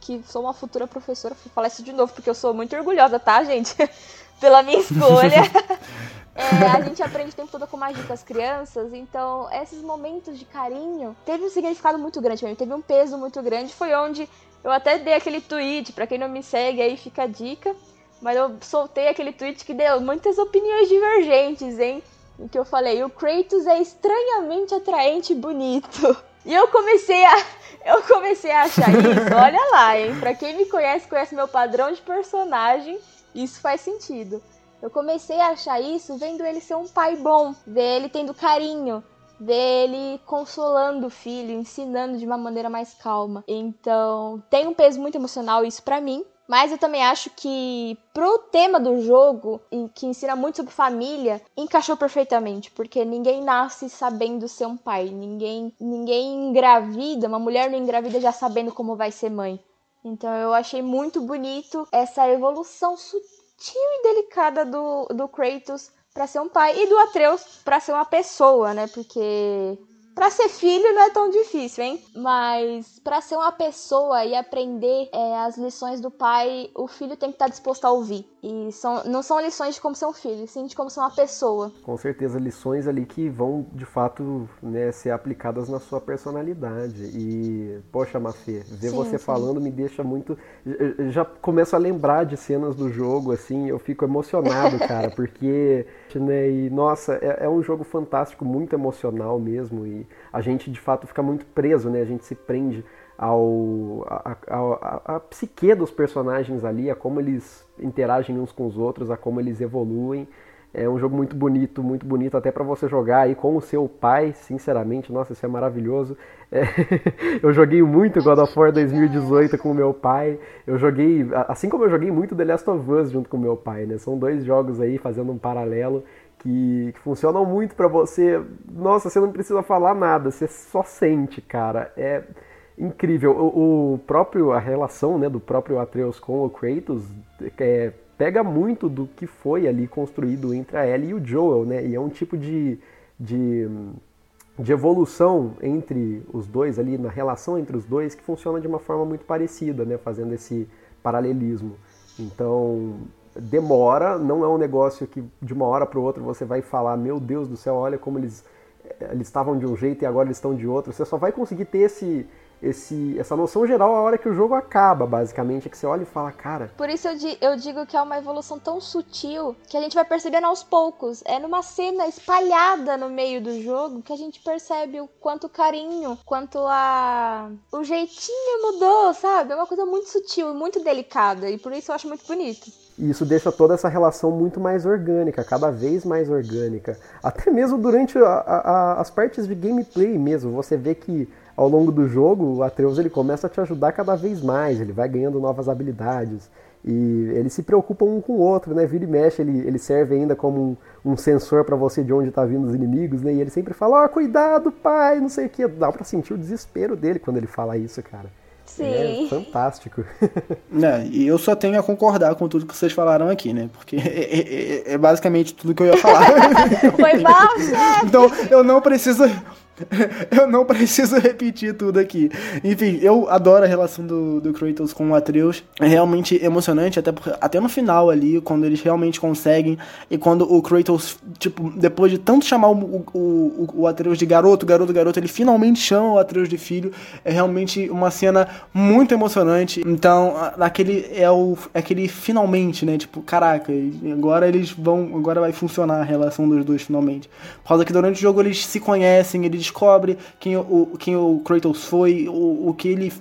que sou uma futura professora, vou falar isso de novo, porque eu sou muito orgulhosa, tá, gente? Pela minha escolha. é, a gente aprende o tempo todo com magia com as crianças, então esses momentos de carinho teve um significado muito grande pra mim, teve um peso muito grande. Foi onde eu até dei aquele tweet, para quem não me segue aí fica a dica mas eu soltei aquele tweet que deu muitas opiniões divergentes, hein? Em que eu falei, o Kratos é estranhamente atraente e bonito. E eu comecei a. Eu comecei a achar isso, olha lá, hein? Pra quem me conhece, conhece meu padrão de personagem, isso faz sentido. Eu comecei a achar isso vendo ele ser um pai bom, ver ele tendo carinho, ver ele consolando o filho, ensinando de uma maneira mais calma. Então, tem um peso muito emocional isso para mim. Mas eu também acho que pro tema do jogo, que ensina muito sobre família, encaixou perfeitamente, porque ninguém nasce sabendo ser um pai, ninguém ninguém engravida, uma mulher não engravida já sabendo como vai ser mãe. Então eu achei muito bonito essa evolução sutil e delicada do, do Kratos para ser um pai e do Atreus para ser uma pessoa, né? Porque Pra ser filho não é tão difícil, hein? Mas para ser uma pessoa e aprender é, as lições do pai, o filho tem que estar disposto a ouvir. E são, não são lições de como ser um filho, sim de como ser uma pessoa. Com certeza, lições ali que vão de fato né, ser aplicadas na sua personalidade. E, poxa, Mafê, ver sim, você sim. falando me deixa muito. Já começo a lembrar de cenas do jogo, assim, eu fico emocionado, cara, porque. Né, e, nossa, é, é um jogo fantástico, muito emocional mesmo. E a gente de fato fica muito preso, né? A gente se prende ao a, a, a, psique dos personagens ali, a como eles interagem uns com os outros, a como eles evoluem. É um jogo muito bonito, muito bonito até para você jogar aí com o seu pai, sinceramente, nossa, isso é maravilhoso. É, eu joguei muito God of War 2018 com o meu pai. Eu joguei, assim como eu joguei muito The Last of Us junto com o meu pai, né? São dois jogos aí fazendo um paralelo que, que funcionam muito para você. Nossa, você não precisa falar nada, você só sente, cara. É incrível. O, o próprio a relação, né, do próprio Atreus com o Kratos é, pega muito do que foi ali construído entre a Ellie e o Joel, né? E é um tipo de, de de evolução entre os dois ali, na relação entre os dois, que funciona de uma forma muito parecida, né? Fazendo esse paralelismo. Então, demora, não é um negócio que de uma hora para outra você vai falar, meu Deus do céu, olha como eles eles estavam de um jeito e agora eles estão de outro. Você só vai conseguir ter esse esse, essa noção geral a hora que o jogo acaba, basicamente. É que você olha e fala, cara. Por isso eu, di eu digo que é uma evolução tão sutil que a gente vai percebendo aos poucos. É numa cena espalhada no meio do jogo que a gente percebe o quanto o carinho, quanto a. o jeitinho mudou, sabe? É uma coisa muito sutil e muito delicada. E por isso eu acho muito bonito. E isso deixa toda essa relação muito mais orgânica, cada vez mais orgânica. Até mesmo durante a, a, as partes de gameplay mesmo. Você vê que ao longo do jogo, o Atreus ele começa a te ajudar cada vez mais, ele vai ganhando novas habilidades. E eles se preocupam um com o outro, né? Vira e mexe, ele, ele serve ainda como um, um sensor para você de onde tá vindo os inimigos, né? E ele sempre fala, ó, oh, cuidado, pai, não sei o que. Dá pra sentir o desespero dele quando ele fala isso, cara. Sim. É fantástico. É, e eu só tenho a concordar com tudo que vocês falaram aqui, né? Porque é, é, é basicamente tudo que eu ia falar. Foi mal! Então, eu não preciso eu não preciso repetir tudo aqui. Enfim, eu adoro a relação do, do Kratos com o Atreus. É realmente emocionante, até, porque, até no final ali, quando eles realmente conseguem. E quando o Kratos, tipo, depois de tanto chamar o, o, o, o Atreus de garoto, garoto, garoto, ele finalmente chama o Atreus de filho. É realmente uma cena muito emocionante. Então, aquele é o é aquele finalmente, né? Tipo, caraca, agora eles vão. Agora vai funcionar a relação dos dois finalmente. Por causa que durante o jogo eles se conhecem, eles descobre quem o, quem o Kratos foi, o, o, que ele,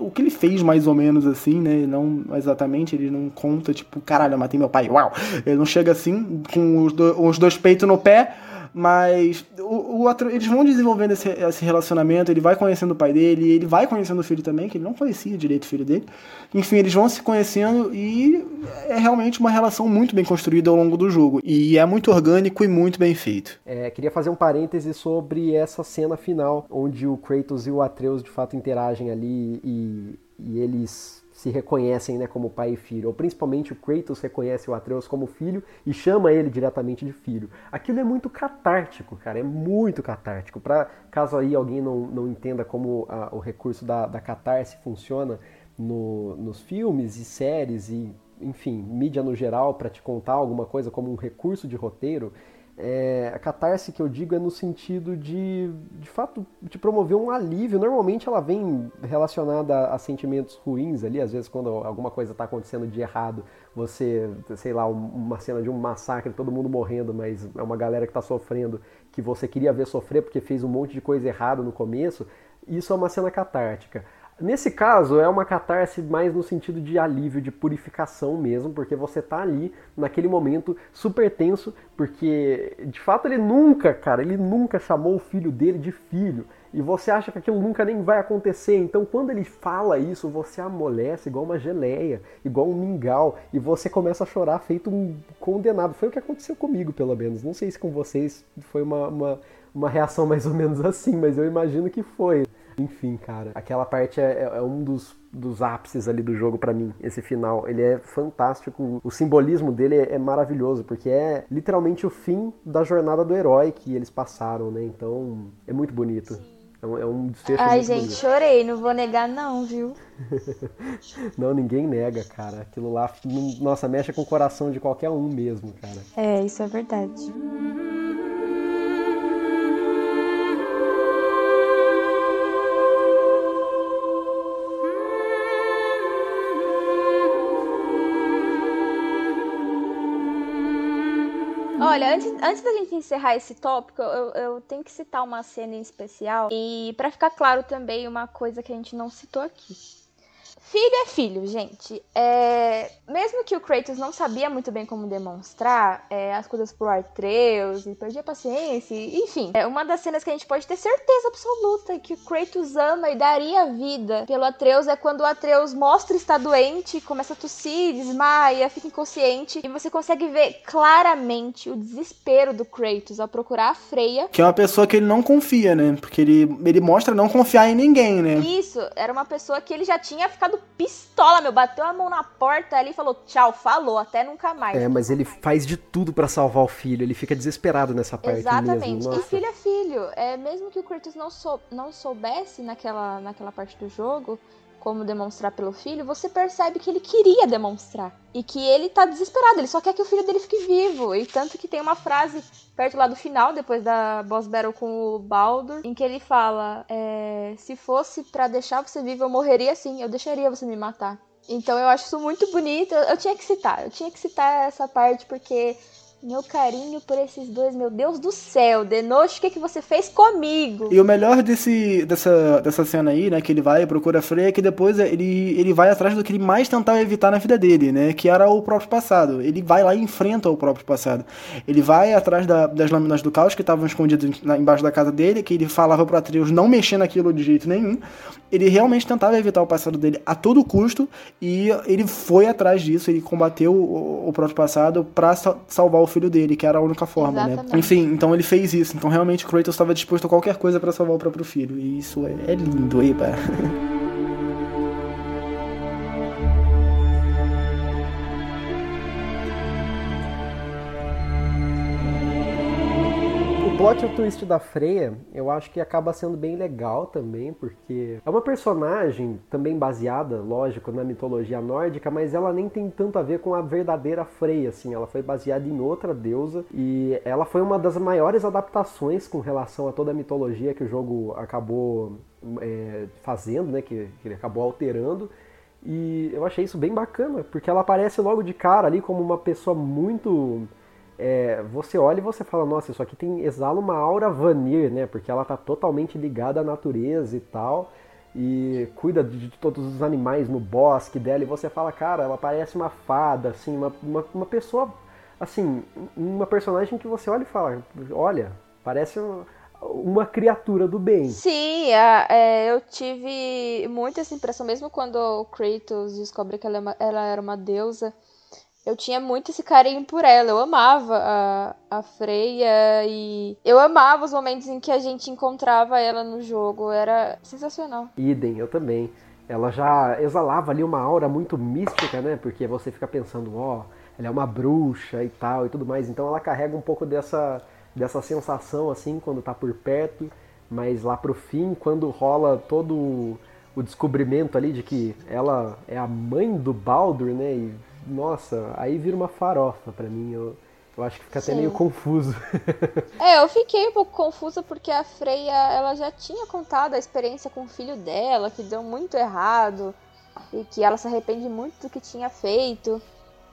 o que ele fez mais ou menos assim, né? Não exatamente, ele não conta, tipo, caralho, eu matei meu pai, uau! Ele não chega assim, com os, do, os dois peitos no pé, mas o, o, eles vão desenvolvendo esse, esse, relacionamento, ele vai conhecendo o pai dele, ele vai conhecendo o filho também, que ele não conhecia direito o filho dele. Enfim, eles vão se conhecendo e é realmente uma relação muito bem construída ao longo do jogo. E é muito orgânico e muito bem feito. É, queria fazer um parêntese sobre essa cena final, onde o Kratos e o Atreus de fato interagem ali e, e eles se reconhecem né, como pai e filho, ou principalmente o Kratos reconhece o Atreus como filho e chama ele diretamente de filho. Aquilo é muito catártico, cara, é muito catártico. Pra, caso aí alguém não, não entenda como a, o recurso da, da catarse funciona no, nos filmes e séries e, enfim, mídia no geral, para te contar alguma coisa como um recurso de roteiro, é, a catarse que eu digo é no sentido de, de fato, de promover um alívio. Normalmente ela vem relacionada a sentimentos ruins ali, às vezes quando alguma coisa está acontecendo de errado, você, sei lá, uma cena de um massacre, todo mundo morrendo, mas é uma galera que está sofrendo, que você queria ver sofrer porque fez um monte de coisa errada no começo, isso é uma cena catártica. Nesse caso, é uma catarse mais no sentido de alívio, de purificação mesmo, porque você tá ali naquele momento super tenso, porque de fato ele nunca, cara, ele nunca chamou o filho dele de filho. E você acha que aquilo nunca nem vai acontecer. Então, quando ele fala isso, você amolece igual uma geleia, igual um mingau, e você começa a chorar feito um condenado. Foi o que aconteceu comigo, pelo menos. Não sei se com vocês foi uma, uma, uma reação mais ou menos assim, mas eu imagino que foi. Enfim, cara, aquela parte é, é um dos, dos ápices ali do jogo para mim, esse final. Ele é fantástico, o simbolismo dele é, é, maravilhoso, porque é literalmente o fim da jornada do herói que eles passaram, né? Então, é muito bonito. É um, é um desfecho Ai, gente, bonito. chorei, não vou negar não, viu? não, ninguém nega, cara. Aquilo lá, nossa, mexe com o coração de qualquer um mesmo, cara. É, isso é verdade. Olha, antes, antes da gente encerrar esse tópico, eu, eu tenho que citar uma cena em especial. E para ficar claro também, uma coisa que a gente não citou aqui. Filho é filho, gente. É... Mesmo que o Kratos não sabia muito bem como demonstrar é, as coisas pro Atreus e perdia a paciência, enfim. É uma das cenas que a gente pode ter certeza absoluta que o Kratos ama e daria vida pelo Atreus é quando o Atreus mostra estar doente, começa a tossir, desmaia, fica inconsciente e você consegue ver claramente o desespero do Kratos ao procurar a Freya. Que é uma pessoa que ele não confia, né? Porque ele, ele mostra não confiar em ninguém, né? Isso, era uma pessoa que ele já tinha ficado ficando pistola, meu. Bateu a mão na porta ali e falou tchau, falou, até nunca mais. É, mas ele faz de tudo para salvar o filho. Ele fica desesperado nessa parte Exatamente. mesmo. E filho é filho. É, mesmo que o Kratos não, sou, não soubesse naquela, naquela parte do jogo como demonstrar pelo filho, você percebe que ele queria demonstrar. E que ele tá desesperado, ele só quer que o filho dele fique vivo. E tanto que tem uma frase perto lá do final, depois da boss battle com o Baldur, em que ele fala: é, Se fosse para deixar você vivo, eu morreria sim, eu deixaria você me matar. Então eu acho isso muito bonito. Eu, eu tinha que citar, eu tinha que citar essa parte porque meu carinho por esses dois, meu Deus do céu, Denoche, o que, que você fez comigo? E o melhor desse, dessa, dessa cena aí, né, que ele vai e procura a Freya, é que depois ele, ele vai atrás do que ele mais tentava evitar na vida dele, né, que era o próprio passado. Ele vai lá e enfrenta o próprio passado. Ele vai atrás da, das lâminas do caos que estavam escondidas embaixo da casa dele, que ele falava pro Atreus não mexer naquilo de jeito nenhum. Ele realmente tentava evitar o passado dele a todo custo e ele foi atrás disso, ele combateu o, o próprio passado para salvar o filho dele, que era a única forma, né? Exatamente. Enfim, então ele fez isso. Então realmente o Kratos estava disposto a qualquer coisa para salvar o próprio filho. E isso é, é lindo, aí, pá. plot twist da Freya, eu acho que acaba sendo bem legal também, porque é uma personagem também baseada, lógico, na mitologia nórdica, mas ela nem tem tanto a ver com a verdadeira Freya, assim, ela foi baseada em outra deusa e ela foi uma das maiores adaptações com relação a toda a mitologia que o jogo acabou é, fazendo, né, que, que ele acabou alterando. E eu achei isso bem bacana, porque ela aparece logo de cara ali como uma pessoa muito é, você olha e você fala, nossa, isso aqui tem exala uma aura Vanir, né? Porque ela tá totalmente ligada à natureza e tal. E cuida de, de todos os animais no bosque dela. E você fala, cara, ela parece uma fada, assim, uma, uma, uma pessoa, assim, uma personagem que você olha e fala, olha, parece uma, criatura do bem. Sim, a- é, eu tive muito essa impressão, mesmo quando o Kratos descobre que ela, é ela era uma deusa, eu tinha muito esse carinho por ela. Eu amava a, a Freya e eu amava os momentos em que a gente encontrava ela no jogo. Era sensacional. Idem, eu também. Ela já exalava ali uma aura muito mística, né? Porque você fica pensando, ó, ela é uma bruxa e tal e tudo mais. Então ela carrega um pouco dessa, dessa sensação assim quando tá por perto, mas lá pro fim, quando rola todo o- o descobrimento ali de que ela é a mãe do Baldur, né? E nossa, aí vira uma farofa pra mim. Eu, eu acho que fica até Sim. meio confuso. É, eu fiquei um pouco confusa porque a Freya, ela já tinha contado a experiência com o filho dela, que deu muito errado e que ela se arrepende muito do que tinha feito.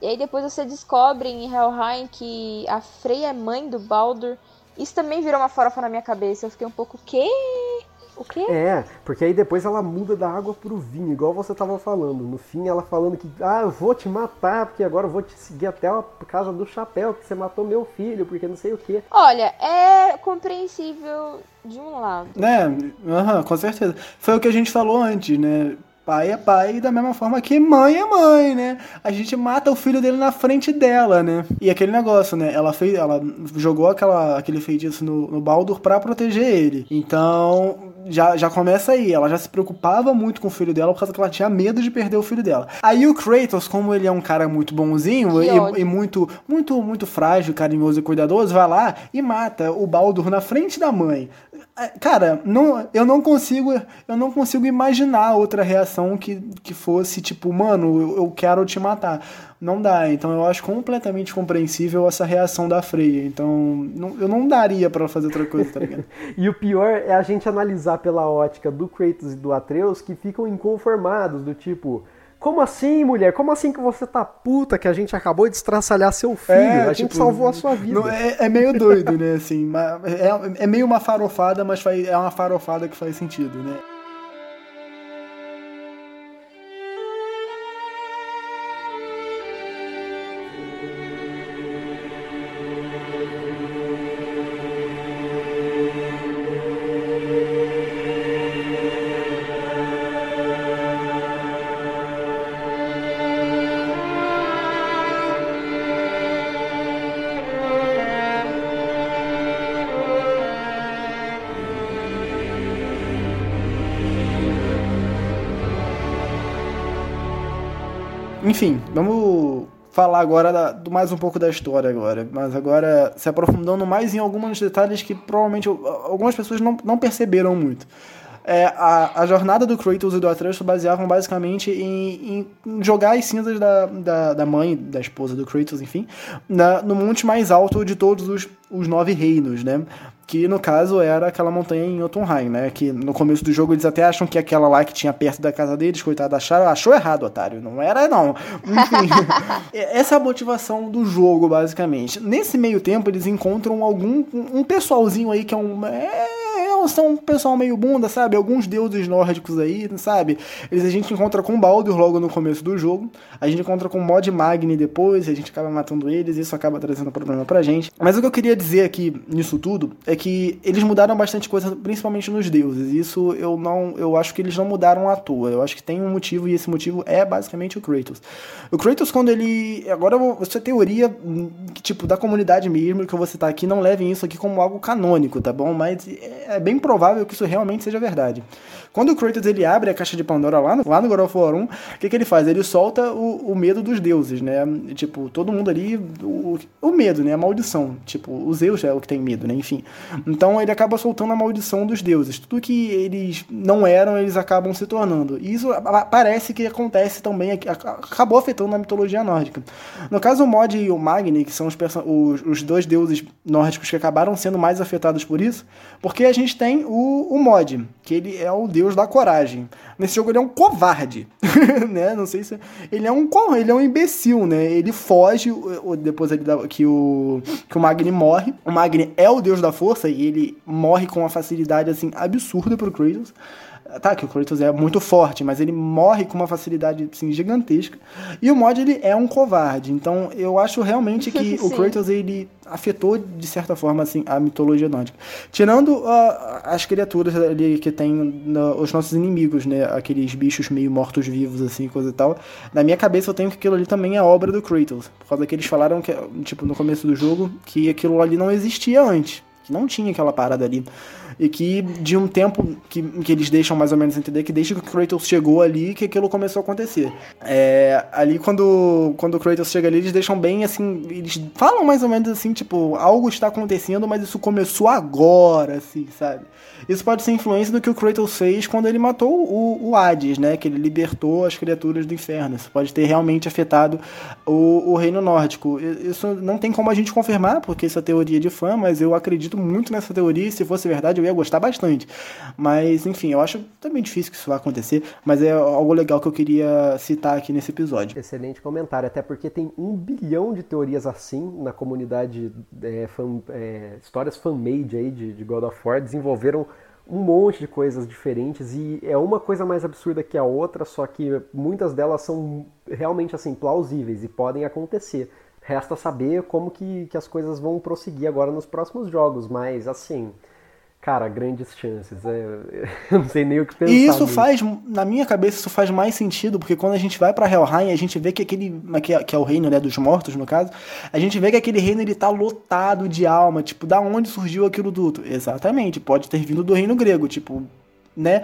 E aí depois você descobre em Helheim que a Freya é mãe do Baldur. Isso também virou uma farofa na minha cabeça. Eu fiquei um pouco, o quê? O quê? É, porque aí depois ela muda da água pro vinho, igual você tava falando. No fim, ela falando que, ah, eu vou te matar, porque agora eu vou te seguir até a casa do chapéu, que você matou meu filho, porque não sei o quê. Olha, é compreensível de um lado. Né? Aham, com certeza. Foi o que a gente falou antes, né? Pai é pai da mesma forma que mãe é mãe, né? A gente mata o filho dele na frente dela, né? E aquele negócio, né? Ela fez, ela jogou aquela, aquele feitiço no, no Baldur pra proteger ele. Então, já, já começa aí. Ela já se preocupava muito com o filho dela por causa que ela tinha medo de perder o filho dela. Aí o Kratos, como ele é um cara muito bonzinho e, e muito, muito, muito frágil, carinhoso e cuidadoso, vai lá e mata o Baldur na frente da mãe. É, Cara, não, eu não consigo, eu não consigo imaginar outra reação que, que fosse tipo, mano, eu, eu quero te matar. Não dá. Então eu acho completamente compreensível essa reação da Freya. Então não- eu não daria pra ela fazer outra coisa, tá ligado? E o pior é a gente analisar pela ótica do Kratos e do Atreus que ficam inconformados, do tipo. Como assim, mulher? Como assim que você tá puta que a gente acabou de estraçalhar seu filho? a gente tipo, salvou a sua vida. não- é, é meio doido, né? Assim, é, é meio uma farofada, mas é uma farofada que faz sentido, né? Agora da, mais um pouco da história agora, mas agora se aprofundando mais em alguns detalhes que provavelmente algumas pessoas não, não perceberam muito. É, a, a jornada do Kratos e do Atreus se baseavam basicamente em, em, jogar as cinzas da, da, da, mãe, da esposa do Kratos, enfim, na, no monte mais alto de todos os, os nove reinos, né? que no caso era aquela montanha em Jotunheim, né? Que no começo do jogo eles até acham que aquela lá que tinha perto da casa deles, coitado, acharam, achou errado, otário. Não era, não. Enfim, essa é a motivação do jogo, basicamente. Nesse meio tempo, eles encontram algum um pessoalzinho aí que é um. É, são um pessoal meio bunda, sabe? Alguns deuses nórdicos aí, sabe? Eles a gente encontra com Baldur logo no começo do jogo. A gente encontra com Mod Magni depois, a gente acaba matando eles, isso acaba trazendo problema pra gente. Mas o que eu queria dizer aqui nisso tudo é que eles mudaram bastante coisa, principalmente nos deuses. Isso eu não, eu acho que eles não mudaram à toa. Eu acho que tem um motivo e esse motivo é basicamente o Kratos. O Kratos quando ele, agora você teoria tipo da comunidade mesmo que eu vou citar aqui, não levem isso aqui como algo canônico, tá bom? Mas é bem provável que isso realmente seja verdade. Quando o Kratos ele abre a caixa de Pandora lá no, lá no God of War 1, o que, que ele faz? Ele solta o, o medo dos deuses, né? Tipo, todo mundo ali, o, o medo, né? A maldição. Tipo, os Zeus é o que tem medo, né? Enfim. Então ele acaba soltando a maldição dos deuses. Tudo que eles não eram, eles acabam se tornando. E isso parece que acontece também, acabou afetando a mitologia nórdica. No caso, o Mod e o Magni, que são os, os, os dois deuses nórdicos que acabaram sendo mais afetados por isso, porque a gente tem o, o Mod, que ele é o deus Deus da coragem. Nesse jogo ele é um covarde, né? Não sei se ele é um ele é um imbecil, né? Ele foge depois ele que o que o Magni morre. O Magni é o deus da força e ele morre com uma facilidade assim absurda pro Kratos. Tá, que o Kratos é muito forte, mas ele morre com uma facilidade assim, gigantesca. E o mod ele é um covarde. Então eu acho realmente que o Kratos ele afetou de certa forma assim a mitologia nórdica. Tirando uh, as criaturas ali que tem no, os nossos inimigos, né, aqueles bichos meio mortos vivos assim, coisa e tal. Na minha cabeça eu tenho que aquilo ali também é obra do Kratos, por causa que eles falaram que tipo no começo do jogo que aquilo ali não existia antes, que não tinha aquela parada ali e que de um tempo que, que eles deixam mais ou menos entender que desde que o Kratos chegou ali que aquilo começou a acontecer. É, ali quando, quando o Kratos chega ali, eles deixam bem assim, eles falam mais ou menos assim, tipo, algo está acontecendo, mas isso começou agora, assim, sabe? Isso pode ser influência do que o Kratos fez quando ele matou o, o Hades, né? Que ele libertou as criaturas do inferno. Isso pode ter realmente afetado o, o reino nórdico. Isso não tem como a gente confirmar, porque isso é teoria de fã, mas eu acredito muito nessa teoria e se fosse verdade eu ia gostar bastante. Mas, enfim, eu acho também difícil que isso vá acontecer, mas é algo legal que eu queria citar aqui nesse episódio. Excelente comentário, até porque tem um bilhão de teorias assim na comunidade é, fan, é, histórias fan-made aí de, de God of War, desenvolveram um monte de coisas diferentes e é uma coisa mais absurda que a outra, só que muitas delas são realmente assim plausíveis e podem acontecer. Resta saber como que, que as coisas vão prosseguir agora nos próximos jogos, mas assim, Cara, grandes chances. É, eu não sei nem o que pensar. E isso faz, na minha cabeça, isso faz mais sentido, porque quando a gente vai pra Helheim, a gente vê que aquele. Que é, que é o reino né, dos mortos, no caso. A gente vê que aquele reino ele tá lotado de alma. Tipo, da onde surgiu aquilo tudo? Exatamente, pode ter vindo do reino grego. Tipo, né?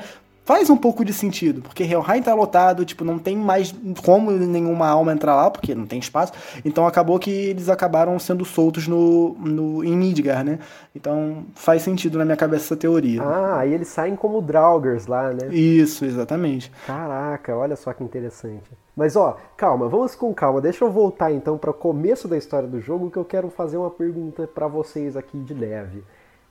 Faz um pouco de sentido, porque Helheim tá lotado, tipo, não tem mais como nenhuma alma entrar lá, porque não tem espaço. Então acabou que eles acabaram sendo soltos no, no em Midgar, né? Então faz sentido na minha cabeça essa teoria. Ah, aí eles saem como Draugrs lá, né? Isso, exatamente. Caraca, olha só que interessante. Mas ó, calma, vamos com calma. Deixa eu voltar então para o começo da história do jogo, que eu quero fazer uma pergunta para vocês aqui de leve.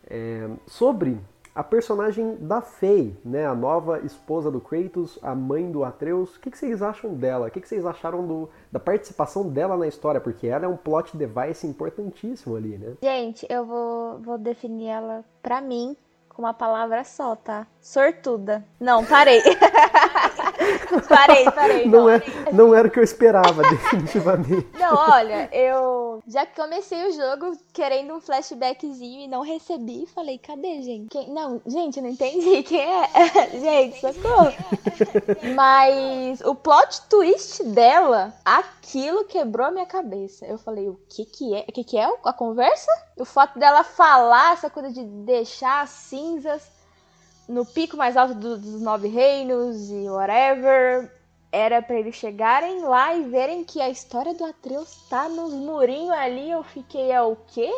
É, sobre a personagem da Faye, né, a nova esposa do Kratos, a mãe do Atreus, o que, que vocês acham dela? O que, que vocês acharam do, da participação dela na história? Porque ela é um plot device importantíssimo ali, né? Gente, eu vou, vou definir ela pra mim com uma palavra só, tá? Sortuda. Não, parei. parei, parei. Não, não, é, não era o que eu esperava, definitivamente. Não, olha, eu já comecei o jogo querendo um flashbackzinho e não recebi. Falei, cadê, gente? Quem? Não, gente, não entendi quem é. gente, socorro. Mas o plot twist dela, aquilo quebrou a minha cabeça. Eu falei, o que que é? O que que é a conversa? O fato dela falar essa coisa de deixar as cinzas no pico mais alto do, dos nove reinos e whatever. era para eles chegarem lá e verem que a história do Atreus tá nos murinhos ali. Eu fiquei, é o quê?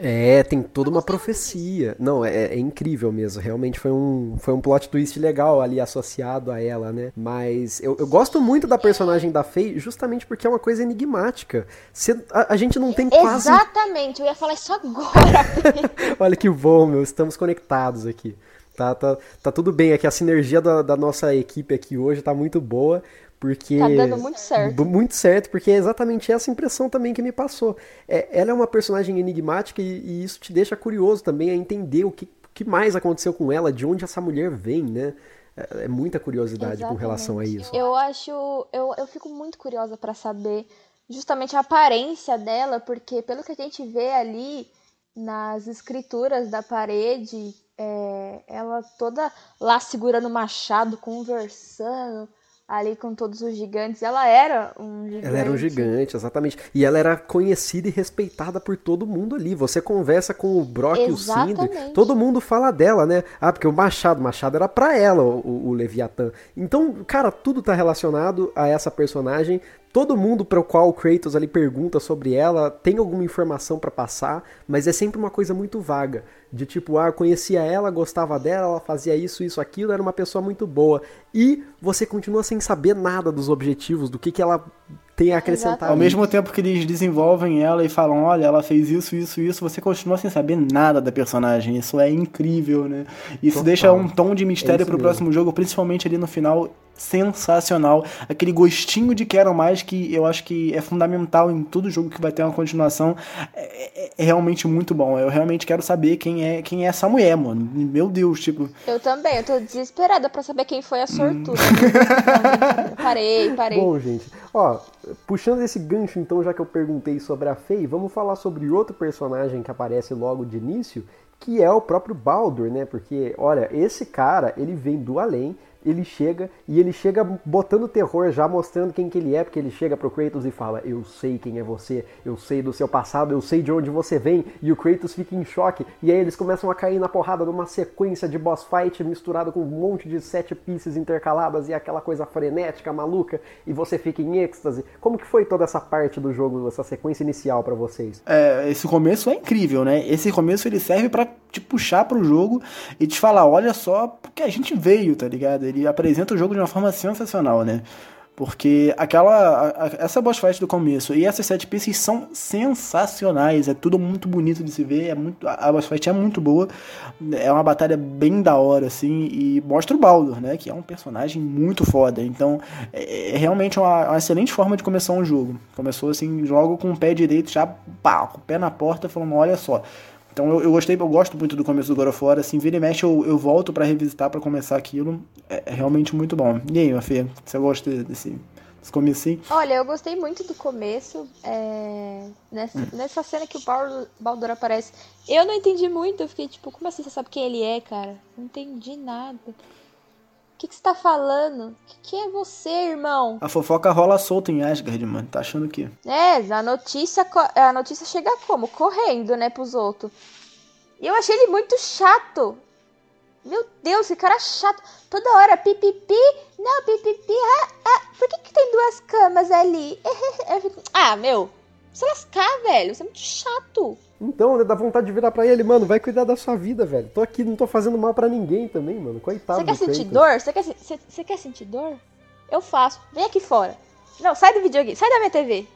É, tem toda uma profecia. Não, é, é, incrível mesmo. Realmente foi um, foi um plot twist legal ali associado a ela, né? Mas eu, eu gosto muito da personagem da Faye justamente porque é uma coisa enigmática. Cê, a, a, gente não tem quase. Exatamente, eu ia falar isso agora. Olha que bom, meu. Estamos conectados aqui. Tá, tá, tá tudo bem aqui. A sinergia da, da nossa equipe aqui hoje tá muito boa. Porque. Tá dando muito certo. Muito certo, porque é exatamente essa impressão também que me passou. É, ela é uma personagem enigmática e, e, isso te deixa curioso também a entender o que, que mais aconteceu com ela, de onde essa mulher vem, né? É, é muita curiosidade exatamente. com relação a isso. Eu acho. Eu, eu fico muito curiosa para saber justamente a aparência dela, porque pelo que a gente vê ali nas escrituras da parede, é, ela toda lá segurando o machado, conversando ali com todos os gigantes. Ela era um gigante. Ela era um gigante, exatamente. E ela era conhecida e respeitada por todo mundo ali. Você conversa com o Brock e o Sindri, todo mundo fala dela, né? Ah, porque o Machado, o Machado era pra ela, o, o Leviatã. Então, cara, tudo tá relacionado a essa personagem todo mundo para o qual o Kratos ali pergunta sobre ela tem alguma informação para passar, mas é sempre uma coisa muito vaga, de tipo, ah, conhecia ela, gostava dela, ela fazia isso, isso, aquilo, era uma pessoa muito boa. E você continua sem saber nada dos objetivos, do que que ela tem a acrescentar. Ao mesmo tempo que eles desenvolvem ela e falam, olha, ela fez isso, isso, isso, você continua sem saber nada da personagem. Isso é incrível, né? Isso Total. deixa um tom de mistério é pro mesmo. próximo jogo, principalmente ali no final sensacional. Aquele gostinho de quero mais que eu acho que é fundamental em todo jogo que vai ter uma continuação. É, é, é, realmente muito bom. Eu realmente quero saber quem é quem é essa mulher, mano. Meu Deus, tipo. Eu também, eu tô desesperada para saber quem foi a sortuda. Hum. parei, parei. Bom, gente, ó, puxando esse gancho, então, já que eu perguntei sobre a Faye, vamos falar sobre outro personagem que aparece logo de início, que é o próprio Baldur, né? Porque, olha, esse cara, ele vem do além, ele chega e ele chega botando terror, já mostrando quem que ele é, porque ele chega pro Kratos e fala: Eu sei quem é você, eu sei do seu passado, eu sei de onde você vem. E o Kratos fica em choque. E aí eles começam a cair na porrada numa sequência de boss fight misturado com um monte de sete pieces intercaladas e aquela coisa frenética, maluca. E você fica em êxtase. Como que foi toda essa parte do jogo, essa sequência inicial para vocês? É, esse começo é incrível, né? Esse começo ele serve para te puxar pro jogo e te falar: Olha só, porque a gente veio, tá ligado? Ele apresenta o jogo de uma forma sensacional, né? Porque aquela. A, essa boss fight do começo e essas sete pieces são sensacionais. É tudo muito bonito de se ver. É muito, a boss fight é muito boa. É uma batalha bem da hora, assim. E mostra o Baldur, né? Que é um personagem muito foda. Então, é, é realmente uma, uma, excelente forma de começar um jogo. Começou assim, jogo com o pé direito, já pá, com o pé na porta, falando: olha só então eu, eu, gostei, eu gosto muito do começo do God of War, assim, vira e mexe eu, eu volto para revisitar para começar aquilo. É, é, realmente muito bom. E aí, Mafê, você gosta desse, desse começo Olha, eu gostei muito do começo. É... Nessa, hum. nessa cena que o Baldur, Baldur aparece, eu não entendi muito, eu fiquei tipo, como assim você sabe quem ele é, cara? Não entendi nada. O que, que você tá falando? Quem é você, irmão? A fofoca rola solta em Asgard, mano. Tá achando o quê? É, a notícia, a notícia chega como? Correndo, né, pros outros. E eu achei ele muito chato. Meu Deus, esse cara é chato. Toda hora, pipipi. Não, pipipi. Ah, ah, por que, que tem duas camas ali? ah, meu. Se lascar, velho. Você é muito chato. Então, né, dá vontade de virar pra ele, mano, vai cuidar da sua vida, velho. Tô aqui, não tô fazendo mal para ninguém também, mano. Coitado. Você quer sentir dor? Você quer, você, você quer sentir dor? Eu faço. Vem aqui fora. Não, sai do videogame. Sai da minha TV.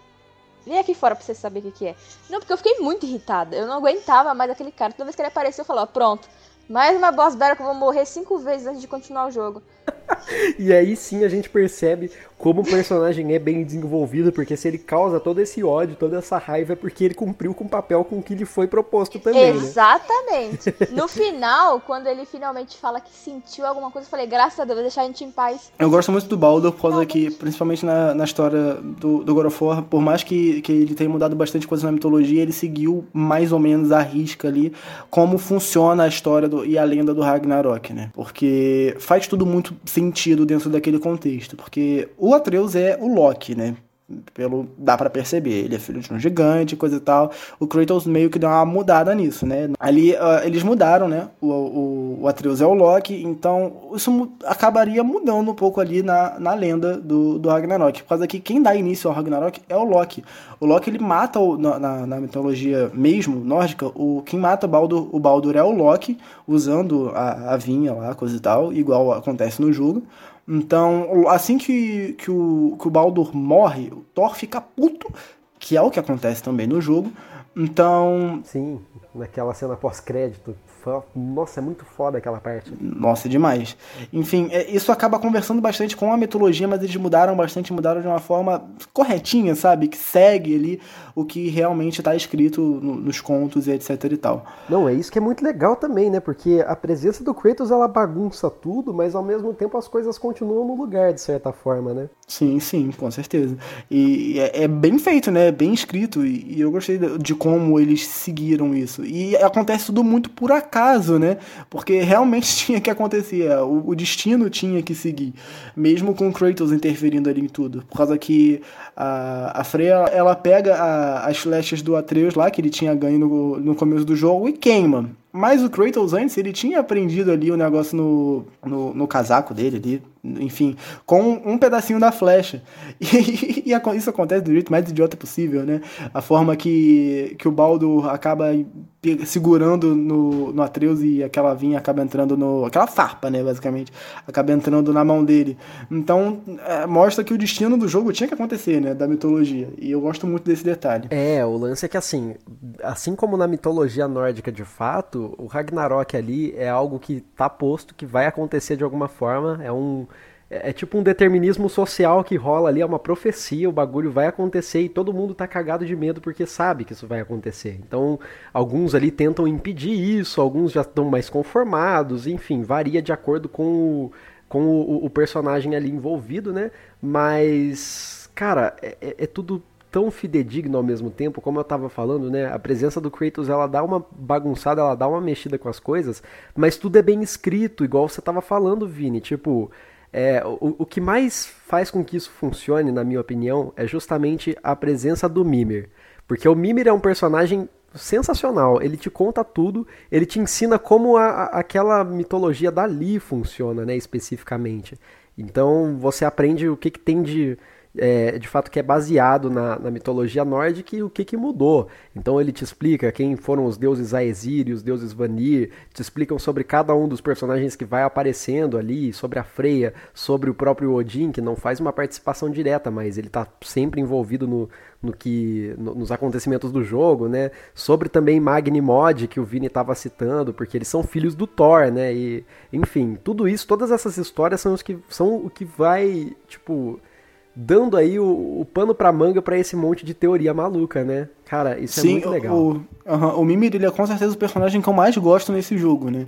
Vem aqui fora pra você saber o que, que é. Não, porque eu fiquei muito irritada. Eu não aguentava mais aquele cara. Toda vez que ele apareceu, eu falava, pronto. Mais uma boss battle que eu vou morrer cinco vezes antes de continuar o jogo. e aí sim a gente percebe como o personagem é bem desenvolvido, porque se ele causa todo esse ódio, toda essa raiva, é porque ele cumpriu com o papel com que lhe foi proposto também. Né? Exatamente. Né? No final, quando ele finalmente fala que sentiu alguma coisa, eu falei, graças a Deus, vou deixar a gente em paz. Eu gosto muito do Baldur, por causa que, principalmente na, na história do, do God of War, por mais que, que ele tenha mudado bastante coisa na mitologia, ele seguiu mais ou menos a risca ali como funciona a história e a lenda do Ragnarok, né? Porque faz tudo muito sentido dentro daquele contexto. Porque o Atreus é o Loki, né? Pelo, dá para perceber, ele é filho de um gigante, coisa e tal. O Kratos meio que deu uma mudada nisso, né? Ali uh, eles mudaram, né? O, o, o, Atreus é o Loki, então isso acabaria mudando um pouco ali na, na lenda do, do Ragnarok. Por causa que quem dá início ao Ragnarok é o Loki. O Loki ele mata, o, na, na, mitologia mesmo nórdica, o, quem mata Baldur, o Baldur é o Loki, usando a, a vinha lá, coisa e tal, igual acontece no jogo. Então, assim que, que, o, que o Baldur morre, o Thor fica puto, que é o que acontece também no jogo. Então. Sim, naquela cena pós-crédito, nossa, é muito foda aquela parte. Nossa, demais. Enfim, é, isso acaba conversando bastante com a mitologia, mas eles mudaram bastante, mudaram de uma forma corretinha, sabe? Que segue ali o que realmente está escrito no, nos contos e etc e tal. Não, é isso que é muito legal também, né? Porque a presença do Kratos, ela bagunça tudo, mas ao mesmo tempo as coisas continuam no lugar, de certa forma, né? Sim, sim, com certeza. E é, é bem feito, né? É bem escrito, e, e eu gostei de como eles seguiram isso. E acontece tudo muito por acaso né? Porque realmente tinha que acontecer, é, o, o destino tinha que seguir, mesmo com Kratos interferindo ali em tudo. Por causa que a, a Freya, ela pega a, as flechas do Atreus lá, que ele tinha ganho no, no começo do jogo, e queima. Mas o Kratos antes, ele tinha aprendido ali o negócio no, no, no casaco dele ali, enfim, com um pedacinho da flecha. E, e, isso acontece do jeito mais idiota possível, né? A forma que, que o Baldo acaba segurando no, no Atreus e aquela vinha acaba entrando no. aquela farpa, né? Basicamente, acaba entrando na mão dele. Então, é, mostra que o destino do jogo tinha que acontecer, né? Da mitologia. E eu gosto muito desse detalhe. É, o lance é que assim, assim como na mitologia nórdica de fato, o Ragnarok ali é algo que tá posto, que vai acontecer de alguma forma. É um é, é tipo um determinismo social que rola ali, é uma profecia, o bagulho vai acontecer e todo mundo tá cagado de medo porque sabe que isso vai acontecer. Então, alguns ali tentam impedir isso, alguns já estão mais conformados, enfim, varia de acordo com o, com o, o personagem ali envolvido, né? Mas, cara, é, é, é tudo tão fidedigno ao mesmo tempo, como eu tava falando, né? A presença do Kratos, ela dá uma bagunçada, ela dá uma mexida com as coisas, mas tudo é bem escrito, igual você tava falando, Vini. Tipo, é, o, o que mais faz com que isso funcione, na minha opinião, é justamente a presença do Mimir. Porque o Mimir é um personagem sensacional. Ele te conta tudo, ele te ensina como a, a, aquela mitologia dali funciona, né, especificamente. Então você aprende o que, que tem de é, de fato que é baseado na, na, mitologia nórdica e o que, que mudou. Então ele te explica quem foram os deuses Aesir e os deuses Vanir, te explicam sobre cada um dos personagens que vai aparecendo ali, sobre a Freya, sobre o próprio Odin, que não faz uma participação direta, mas ele está sempre envolvido no, no que no, nos acontecimentos do jogo, né? Sobre também Magni Mod, que o Vini estava citando, porque eles são filhos do Thor, né? E enfim, tudo isso, todas essas histórias são os que são o que vai, tipo, dando aí o, o pano pra manga para esse monte de teoria maluca, né? Cara, isso é Sim, é muito legal. O, uh, o Mimir, é com certeza o personagem que eu mais gosto nesse jogo, né?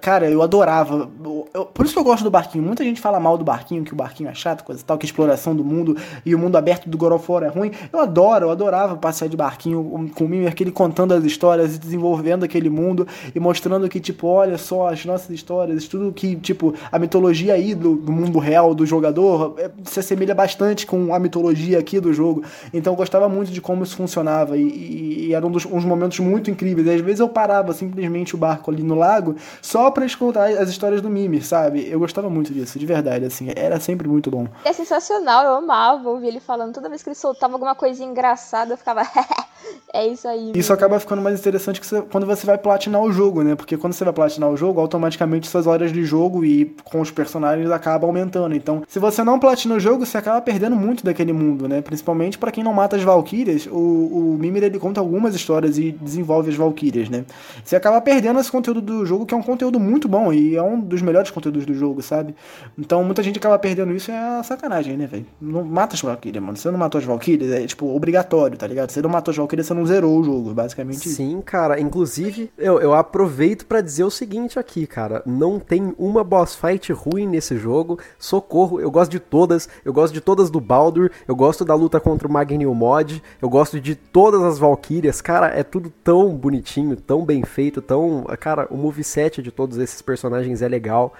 Cara, eu adorava. Eu, por isso que eu gosto do Barquinho. Muita gente fala mal do Barquinho, que o Barquinho é chato, coisa e tal, que a exploração do mundo e o mundo aberto do God of War é ruim. Eu adoro, eu adorava passear de Barquinho com o Mimir, aquele contando as histórias e desenvolvendo aquele mundo e mostrando que, tipo, olha só as nossas histórias, tudo que, tipo, a mitologia aí do, do mundo real do jogador é, se assemelha bastante com a mitologia aqui do jogo. Então eu gostava muito de como isso funcionava e, e eram dos, uns momentos muito incríveis. E às vezes eu parava simplesmente o barco ali no lago só para escutar as histórias do Mimir, sabe? Eu gostava muito disso, de verdade, assim, era sempre muito bom. É sensacional, eu amava ouvir ele falando. Toda vez que ele soltava alguma coisa engraçada, eu ficava. é isso aí. Isso acaba ficando mais interessante você, quando você vai platinar o jogo, né? Porque quando você vai platinar o jogo, automaticamente suas horas de jogo e com os personagens acaba aumentando. Então, se você não platina o jogo, você acaba perdendo muito daquele mundo, né? Principalmente para quem não mata as Valkyrias, o, o Mimir ele conta algumas histórias e desenvolve as Valkyrias, né? Você acaba perdendo esse conteúdo do jogo, que é um conteúdo muito bom e é um dos melhores conteúdos do jogo, sabe? Então muita gente acaba perdendo isso, é sacanagem, né, velho? Não mata as Valkyrias, mano. Você não matou as Valkyrias, é tipo obrigatório, tá ligado? Você não matou as Valkyrias, você não zerou o jogo, basicamente. Sim, cara. Inclusive, eu, eu aproveito para dizer o seguinte aqui, cara. Não tem uma boss fight ruim nesse jogo. Socorro, eu gosto de todas. Eu gosto de todas do Baldur. Eu gosto da luta contra o Magnil Mod. Eu gosto de todas as Valkyrias, cara, é tudo tão bonitinho, tão bem feito, tão. Cara, o moveset de todos esses personagens é legal.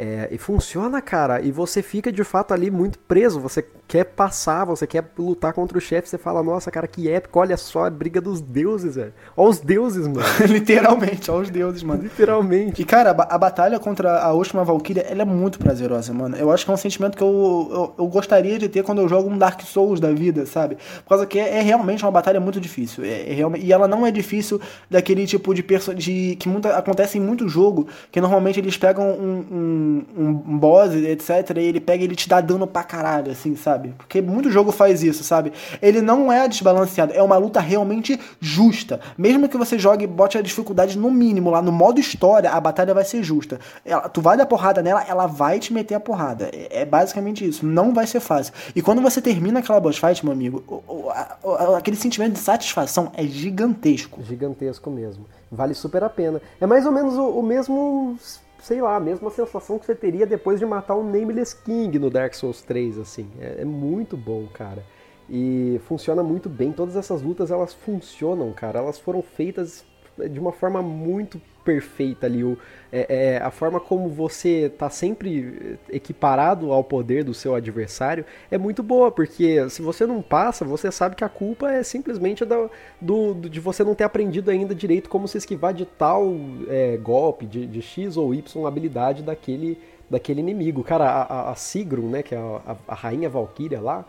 É, e funciona, cara, e você fica de fato ali muito preso. Você quer passar, você quer lutar contra o chefe, você fala, nossa, cara, que épico, olha só a briga dos deuses, velho. Olha os deuses, mano. Literalmente, olha os deuses, mano. Literalmente. E, cara, a, a batalha contra a última Valkyria, ela é muito prazerosa, mano. Eu acho que é um sentimento que eu, eu, eu, gostaria de ter quando eu jogo um Dark Souls da vida, sabe? Por causa que é, é realmente uma batalha muito difícil. É, é realmente, e ela não é difícil daquele tipo de, perso de que muita, acontece em muito jogo, que normalmente eles pegam um, um, um boss, etc, e ele pega e ele te dá dano pra caralho, assim, sabe? Porque muito jogo faz isso, sabe? Ele não é desbalanceado, é uma luta realmente justa. Mesmo que você jogue, bote a dificuldade no mínimo lá, no modo história, a batalha vai ser justa. Ela, tu vai dar porrada nela, ela vai te meter a porrada. É, é, basicamente isso. Não vai ser fácil. E quando você termina aquela boss fight, meu amigo, o, o, a, aquele sentimento de satisfação é gigantesco. Gigantesco mesmo. Vale super a pena. É mais ou menos o, o mesmo sei lá, a mesma sensação que você teria depois de matar um Nameless King no Dark Souls 3, assim. É, é, muito bom, cara. E funciona muito bem. Todas essas lutas, elas funcionam, cara. Elas foram feitas de uma forma muito perfeita ali. O, é, é, a forma como você tá sempre equiparado ao poder do seu adversário é muito boa, porque se você não passa, você sabe que a culpa é simplesmente do, do, de você não ter aprendido ainda direito como se esquivar de tal é, golpe, de, de, X ou Y habilidade daquele, daquele inimigo. Cara, a, a, Sigrun, né, que é a, a rainha Valkyria lá,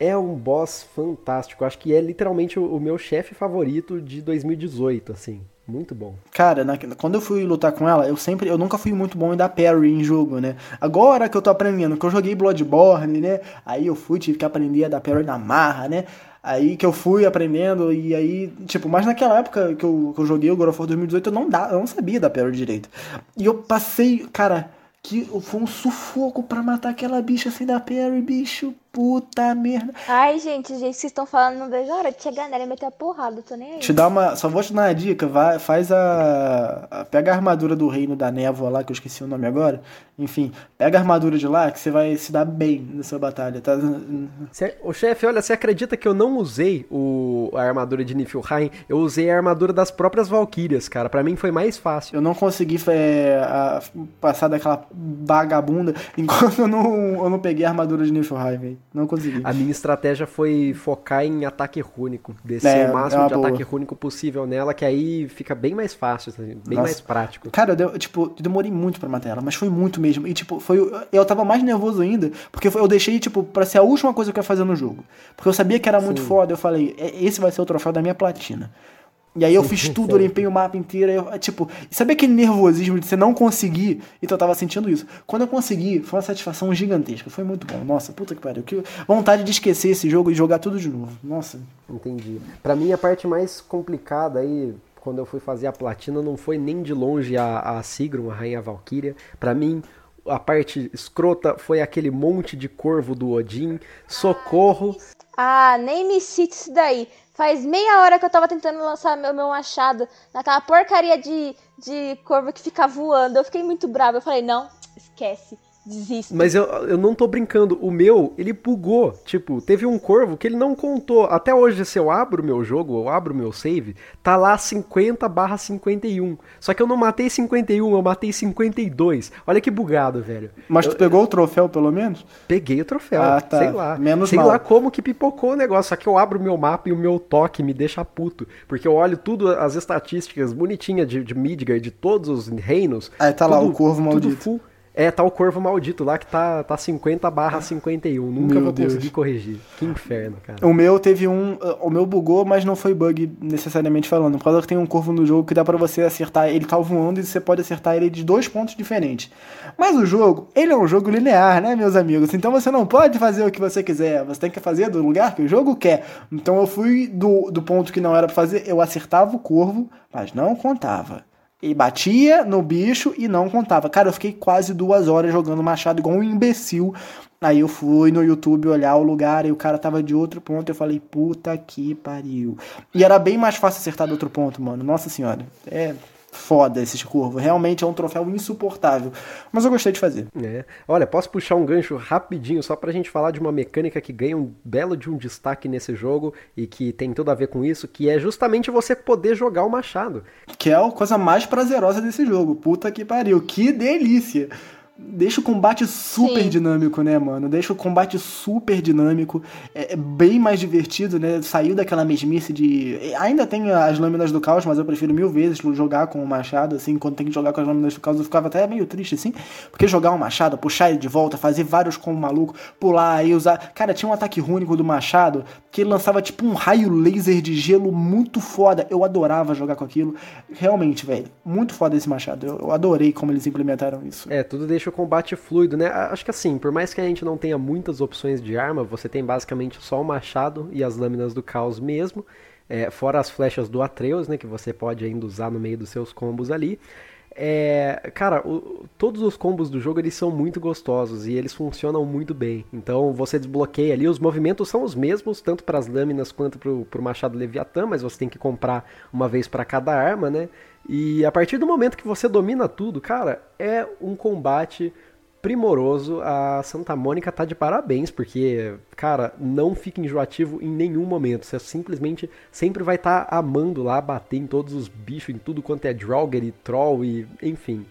é um boss fantástico. Acho que é literalmente o, o meu chefe favorito de 2018, assim. Muito bom. Cara, na, quando eu fui lutar com ela, eu sempre, eu nunca fui muito bom em dar parry em jogo, né? Agora que eu tô aprendendo, que eu joguei Bloodborne, né? Aí eu fui, tive que aprender a dar parry na marra, né? Aí que eu fui aprendendo, e aí, tipo, mas naquela época que eu, que eu joguei o God of War 2018, eu não, dá, eu não sabia dar parry direito. E eu passei, cara, que foi um sufoco para matar aquela bicha sem dar parry, bicho. Puta merda. Ai, gente, gente, vocês estão falando, não vejo a hora de chegar nela e meter a porrada, tô nem aí. Te dá uma. Só vou te dar uma dica, vai, faz a, a, Pega a armadura do reino da névoa lá, que eu esqueci o nome agora. Enfim, pega a armadura de lá que você vai se dar bem nessa batalha, tá? o chefe, olha, você acredita que eu não usei o, a armadura de Niflheim? Eu usei a armadura das próprias Valkyrias, cara. para mim foi mais fácil. Eu não consegui é, a, passar daquela vagabunda enquanto eu não, eu não peguei a armadura de Niflheim, velho. Não consegui. A minha estratégia foi focar em ataque rúnico. Descer é, o máximo é de boa. ataque rúnico possível nela, que aí fica bem mais fácil, assim, bem Nossa. mais prático. Cara, eu, tipo, eu demorei muito para matar ela, mas foi muito mesmo. E, tipo, foi. Eu tava mais nervoso ainda, porque eu deixei, tipo, pra ser a última coisa que eu ia fazer no jogo. Porque eu sabia que era muito Sim. foda, eu falei, esse vai ser o troféu da minha platina. E aí eu fiz tudo, eu limpei o mapa inteiro. Eu, tipo, sabe aquele nervosismo de você não conseguir? Então eu tava sentindo isso. Quando eu consegui, foi uma satisfação gigantesca. Foi muito bom. Nossa, puta que pariu. Que vontade de esquecer esse jogo e jogar tudo de novo. Nossa. Entendi. Para mim a parte mais complicada aí, quando eu fui fazer a platina, não foi nem de longe a, a Sigrun, a Rainha Valkyria. Para mim, a parte escrota foi aquele monte de corvo do Odin. Socorro. Ah, nem me cite isso daí. Faz meia hora que eu tava tentando lançar meu, meu machado naquela porcaria de, de corvo que fica voando. Eu fiquei muito brava. Eu falei, não, esquece desisto. Mas eu, eu não tô brincando. O meu, ele bugou. Tipo, teve um corvo que ele não contou. Até hoje, se eu abro o meu jogo, eu abro o meu save, tá lá 50 barra 51. Só que eu não matei 51, eu matei 52. Olha que bugado, velho. Mas tu eu, pegou o troféu, pelo menos? Peguei o troféu. Ah, tá. Sei lá. Menos Sei mal. lá como que pipocou o negócio. Só que eu abro o meu mapa e o meu toque me deixa puto. Porque eu olho tudo, as estatísticas bonitinhas de, de Midgar, de todos os reinos. Aí tá tudo, lá o corvo maldito. Tudo full. É, tá o Corvo Maldito lá que tá, tá 50 barra 51. Nunca meu vou Deus. conseguir corrigir. Que inferno, cara. O meu teve um. O meu bugou, mas não foi bug necessariamente falando. Por causa que tem um corvo no jogo que dá para você acertar. Ele tá voando e você pode acertar ele de dois pontos diferentes. Mas o jogo, ele é um jogo linear, né, meus amigos? Então você não pode fazer o que você quiser. Você tem que fazer do lugar que o jogo quer. Então eu fui do, do ponto que não era pra fazer. Eu acertava o corvo, mas não contava. E batia no bicho e não contava. Cara, eu fiquei quase duas horas jogando machado igual um imbecil. Aí eu fui no YouTube olhar o lugar e o cara tava de outro ponto. Eu falei, puta que pariu. E era bem mais fácil acertar do outro ponto, mano. Nossa senhora. É foda esses curvos. Realmente é um troféu insuportável. Mas eu gostei de fazer. É. Olha, posso puxar um gancho rapidinho só pra gente falar de uma mecânica que ganha um belo de um destaque nesse jogo e que tem tudo a ver com isso, que é justamente você poder jogar o machado. Que é a coisa mais prazerosa desse jogo. Puta que pariu. Que delícia. Deixa o combate super Sim. dinâmico, né, mano? Deixa o combate super dinâmico, é, é, bem mais divertido, né? Saiu daquela mesmice de. Ainda tem as lâminas do caos, mas eu prefiro mil vezes jogar com o machado, assim, quando tem que jogar com as lâminas do caos, eu ficava até meio triste, assim, porque jogar um machado, puxar ele de volta, fazer vários como maluco, pular e usar. Cara, tinha um ataque único do machado que ele lançava tipo um raio laser de gelo muito foda. Eu adorava jogar com aquilo. Realmente, velho, muito foda esse machado. Eu, eu adorei como eles implementaram isso. É, tudo deixa o combate fluido, né? Acho que assim, por mais que a gente não tenha muitas opções de arma, você tem basicamente só o machado e as lâminas do caos mesmo. É, fora as flechas do Atreus, né? Que você pode ainda usar no meio dos seus combos ali. É, cara, o, todos os combos do jogo eles são muito gostosos e eles funcionam muito bem. Então você desbloqueia ali, os movimentos são os mesmos, tanto para as lâminas quanto para o machado Leviatã, mas você tem que comprar uma vez para cada arma, né? E a partir do momento que você domina tudo, cara, é um combate primoroso. A Santa Mônica tá de parabéns, porque, cara, não fica enjoativo em nenhum momento. Você simplesmente sempre vai estar tá amando lá, bater em todos os bichos, em tudo quanto é Draugr e Troll e enfim.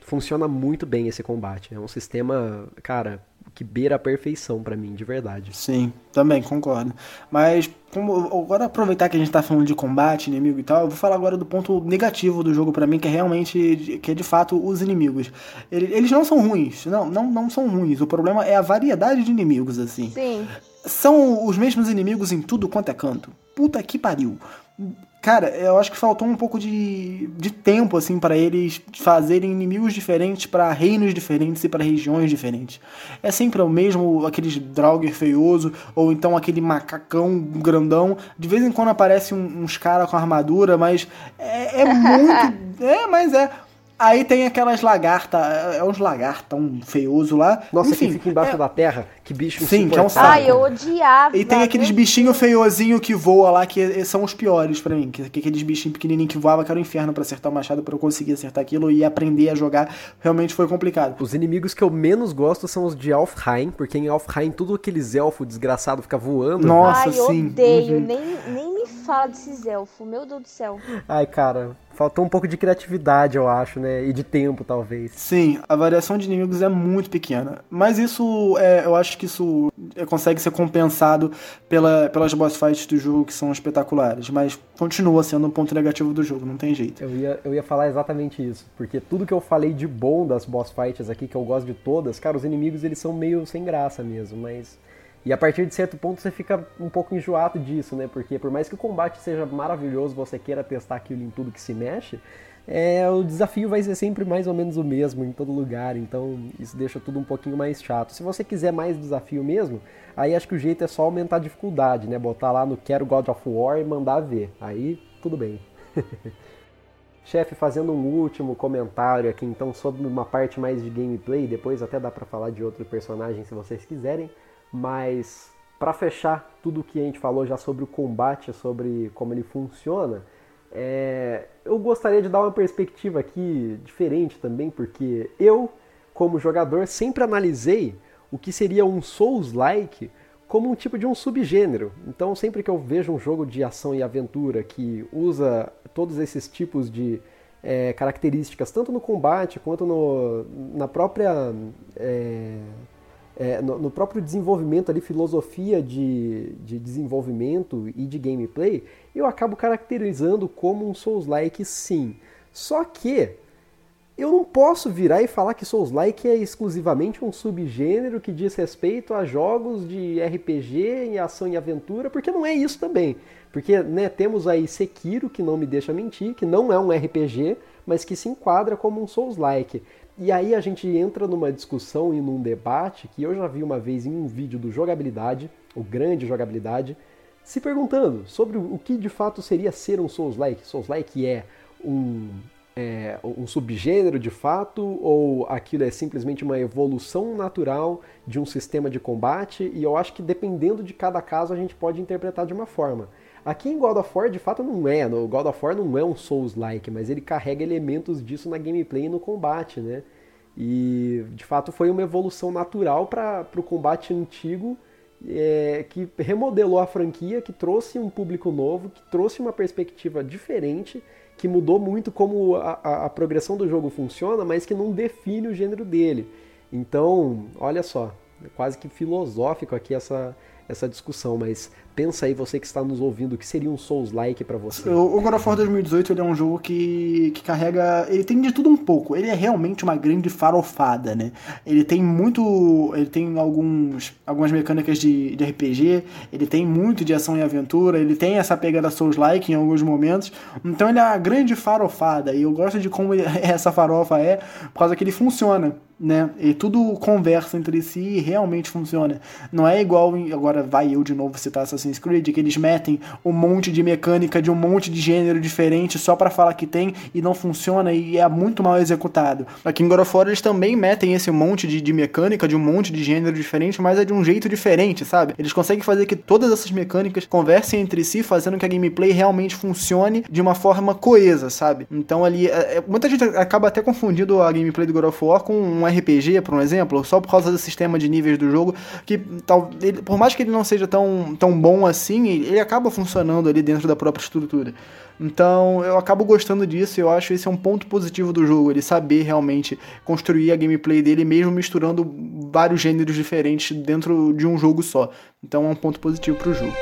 Funciona muito bem esse combate. É um sistema, cara, que beira a perfeição para mim, de verdade. Sim, também concordo. Mas como, agora aproveitar que a gente tá falando de combate, inimigo e tal, eu vou falar agora do ponto negativo do jogo para mim, que é realmente que é de fato os inimigos. Eles não são ruins, não, não, não são ruins. O problema é a variedade de inimigos assim. Sim. São os mesmos inimigos em tudo quanto é canto. Puta que pariu. Cara, eu acho que faltou um pouco de, de tempo, assim, para eles fazerem inimigos diferentes para reinos diferentes e para regiões diferentes. É sempre o mesmo, aqueles Draugr feioso, ou então aquele macacão grandão. De vez em quando aparece um, uns caras com armadura, mas é, é muito. é, mas é. Aí tem aquelas lagartas, é, é uns lagartão feioso lá. Nossa, Enfim, que fica embaixo é... da terra. Que bicho Sim, que é um saco. Ai, eu odiava. E tem aqueles bichinhos feiozinho que voa lá, que são os piores para mim. Que, que aqueles bichinhos pequenininhos que voavam, que era o um inferno para acertar o machado, para eu conseguir acertar aquilo e aprender a jogar. Realmente foi complicado. Os inimigos que eu menos gosto são os de Alfheim, porque em Alfheim tudo aqueles elfos desgraçado fica voando. Nossa, Ai, sim. odeio. Uhum. Nem, nem me fala desses elfos, meu Deus do céu. Ai, cara, faltou um pouco de criatividade, eu acho, né? E de tempo, talvez. Sim, a variação de inimigos é muito pequena. Mas isso, é, eu acho que isso consegue ser compensado pela, pelas boss fights do jogo, que são espetaculares. Mas continua sendo um ponto negativo do jogo, não tem jeito. Eu ia, eu ia falar exatamente isso. Porque tudo que eu falei de bom das boss fights aqui, que eu gosto de todas, cara, os inimigos eles são meio sem graça mesmo, mas e a partir de certo ponto você fica um pouco enjoado disso, né? Porque por mais que o combate seja maravilhoso, você queira testar aquilo em tudo que se mexe, é, o desafio vai ser sempre mais ou menos o mesmo em todo lugar, então isso deixa tudo um pouquinho mais chato. Se você quiser mais desafio mesmo, aí acho que o jeito é só aumentar a dificuldade, né? Botar lá no Quero God of War e mandar ver. Aí tudo bem. Chefe, fazendo um último comentário aqui então sobre uma parte mais de gameplay, depois até dá para falar de outro personagem se vocês quiserem. Mas para fechar tudo o que a gente falou já sobre o combate, sobre como ele funciona, é, eu gostaria de dar uma perspectiva aqui diferente também, porque eu, como jogador, sempre analisei o que seria um Souls-like como um tipo de um subgênero. Então, sempre que eu vejo um jogo de ação e aventura que usa todos esses tipos de é, características, tanto no combate quanto no, na própria é, é, no, no, próprio desenvolvimento ali, filosofia de, de desenvolvimento e de gameplay, eu acabo caracterizando como um Souls-like sim. Só que eu não posso virar e falar que Souls-like é exclusivamente um subgênero que diz respeito a jogos de RPG em ação e aventura, porque não é isso também. Porque né, temos aí Sekiro, que não me deixa mentir, que não é um RPG, mas que se enquadra como um Souls-like. E aí a gente entra numa discussão e num debate que eu já vi uma vez em um vídeo do Jogabilidade, o grande Jogabilidade, se perguntando sobre o que de fato seria ser um Souls-like. Souls-like é um, é um subgênero de fato ou aquilo é simplesmente uma evolução natural de um sistema de combate? E eu acho que dependendo de cada caso a gente pode interpretar de uma forma. Aqui em God of War, de fato, não é. O God of War não é um Souls-like, mas ele carrega elementos disso na gameplay e no combate, né? E, de fato, foi uma evolução natural para o combate antigo é, que remodelou a franquia, que trouxe um público novo, que trouxe uma perspectiva diferente, que mudou muito como a, a, a progressão do jogo funciona, mas que não define o gênero dele. Então, olha só, é quase que filosófico aqui essa, essa discussão, mas pensa aí, você que está nos ouvindo, o que seria um Souls-like para você? O God of War 2018 ele é um jogo que, que carrega. Ele tem de tudo um pouco. Ele é realmente uma grande farofada, né? Ele tem muito. Ele tem alguns, algumas mecânicas de, de RPG, ele tem muito de ação e aventura, ele tem essa pegada Souls-like em alguns momentos. Então ele é uma grande farofada. E eu gosto de como essa farofa é, por causa que ele funciona né? E tudo conversa entre si e realmente funciona. Não é igual, agora vai eu de novo citar Assassin's Creed, que eles metem um monte de mecânica de um monte de gênero diferente só para falar que tem e não funciona e é muito mal executado. Aqui em God of War eles também metem esse monte de, de mecânica de um monte de gênero diferente, mas é de um jeito diferente, sabe? Eles conseguem fazer que todas essas mecânicas conversem entre si, fazendo que a gameplay realmente funcione de uma forma coesa, sabe? Então ali, é, é muita gente acaba até confundindo a gameplay do God of War com um RPG, por um exemplo, só por causa do sistema de níveis do jogo, que tal, ele, por mais que ele não seja tão, tão bom assim, ele acaba funcionando ali dentro da própria estrutura. Então eu acabo gostando disso e eu acho esse é um ponto positivo do jogo, ele saber realmente construir a gameplay dele mesmo misturando vários gêneros diferentes dentro de um jogo só. Então é um ponto positivo para o jogo.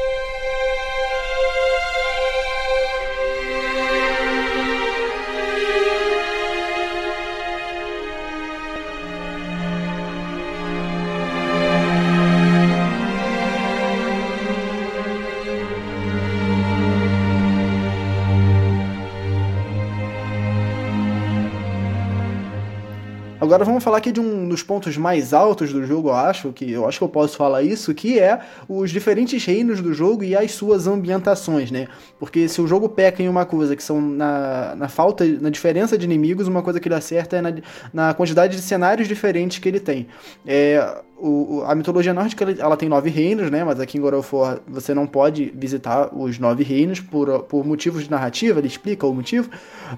Agora vamos falar aqui de um dos pontos mais altos do jogo, eu acho, que eu acho que eu posso falar isso, que é os diferentes reinos do jogo e as suas ambientações, né? Porque se o jogo peca em uma coisa que são na, na falta, na diferença de inimigos, uma coisa que ele acerta é na, na quantidade de cenários diferentes que ele tem. É, o, a mitologia nórdica ela tem nove reinos, né? Mas aqui em God of War você não pode visitar os nove reinos por, por motivos de narrativa, ele explica o motivo,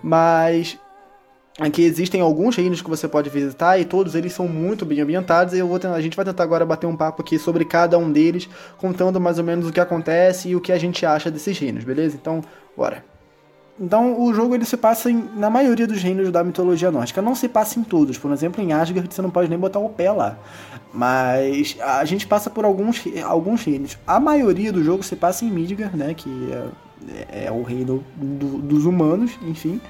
mas Aqui existem alguns reinos que você pode visitar e todos eles são muito bem ambientados. E eu vou tentar, a gente vai tentar agora bater um papo aqui sobre cada um deles, contando mais ou menos o que acontece e o que a gente acha desses reinos, beleza? Então, bora. Então, o jogo ele se passa em, na maioria dos reinos da mitologia nórdica. Não se passa em todos. Por exemplo, em Asgard você não pode nem botar o pé lá. Mas a gente passa por alguns, alguns reinos. A maioria do jogo se passa em Midgard, né? Que é, é o reino do, dos humanos, enfim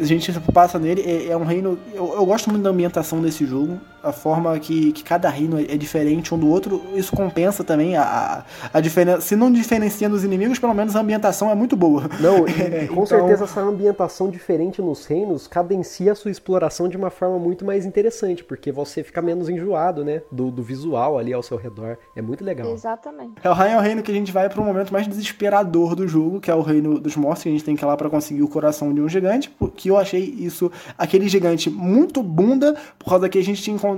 a gente passa nele, é, é um reino. Eu, eu, gosto muito da ambientação desse jogo a forma que, que cada reino é diferente um do outro, isso compensa também a, a diferença. Se não diferenciando os inimigos, pelo menos a ambientação é muito boa. Não, e, com então... certeza essa ambientação diferente nos reinos cadencia a sua exploração de uma forma muito mais interessante, porque você fica menos enjoado, né? Do, do visual ali ao seu redor. É muito legal. Exatamente. Helheim é o reino que a gente vai para o momento mais desesperador do jogo, que é o reino dos mortos, que a gente tem que ir lá para conseguir o coração de um gigante, que eu achei isso, aquele gigante muito bunda, por causa que a gente tinha encontrado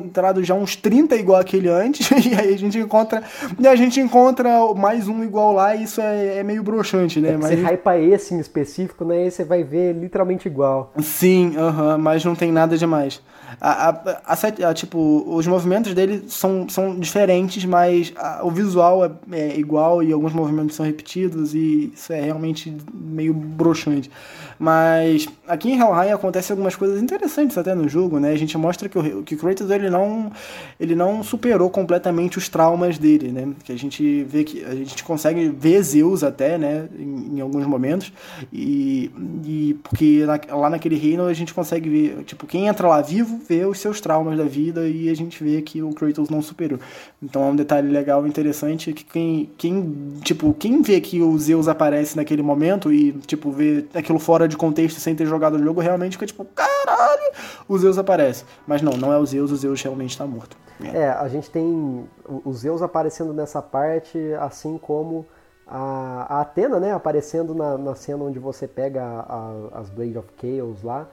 já uns 30 igual aquele antes, e aí a gente encontra. E a gente encontra mais um igual lá, e isso é, é meio broxante, né? É mas... Você hypa esse em específico, né? E você vai ver literalmente igual. Sim, uh -huh, mas não tem nada demais. A, a, a, a, tipo, os movimentos dele são, são diferentes, mas o visual é, é, igual e alguns movimentos são repetidos e isso é realmente meio broxante. Mas aqui em Helheim acontecem algumas coisas interessantes até no jogo, né? A gente mostra que o que Kratos ele não ele não superou completamente os traumas dele, né? Que a gente vê que a gente consegue ver Zeus até, né, em, em alguns momentos e, e porque na, lá naquele reino a gente consegue ver, tipo, quem entra lá vivo vê os seus traumas da vida e a gente vê que o Kratos não superou. Então é um detalhe legal, interessante que quem quem tipo, quem vê que o Zeus aparece naquele momento e tipo vê aquilo fora de contexto sem ter jogado o jogo, realmente fica tipo, caralho, o Zeus aparece. Mas não, não é o Zeus, o Zeus realmente está morto. É. é, a gente tem o Zeus aparecendo nessa parte, assim como a, a Atena, né, aparecendo na, na cena onde você pega a, a, as Blade of Chaos lá.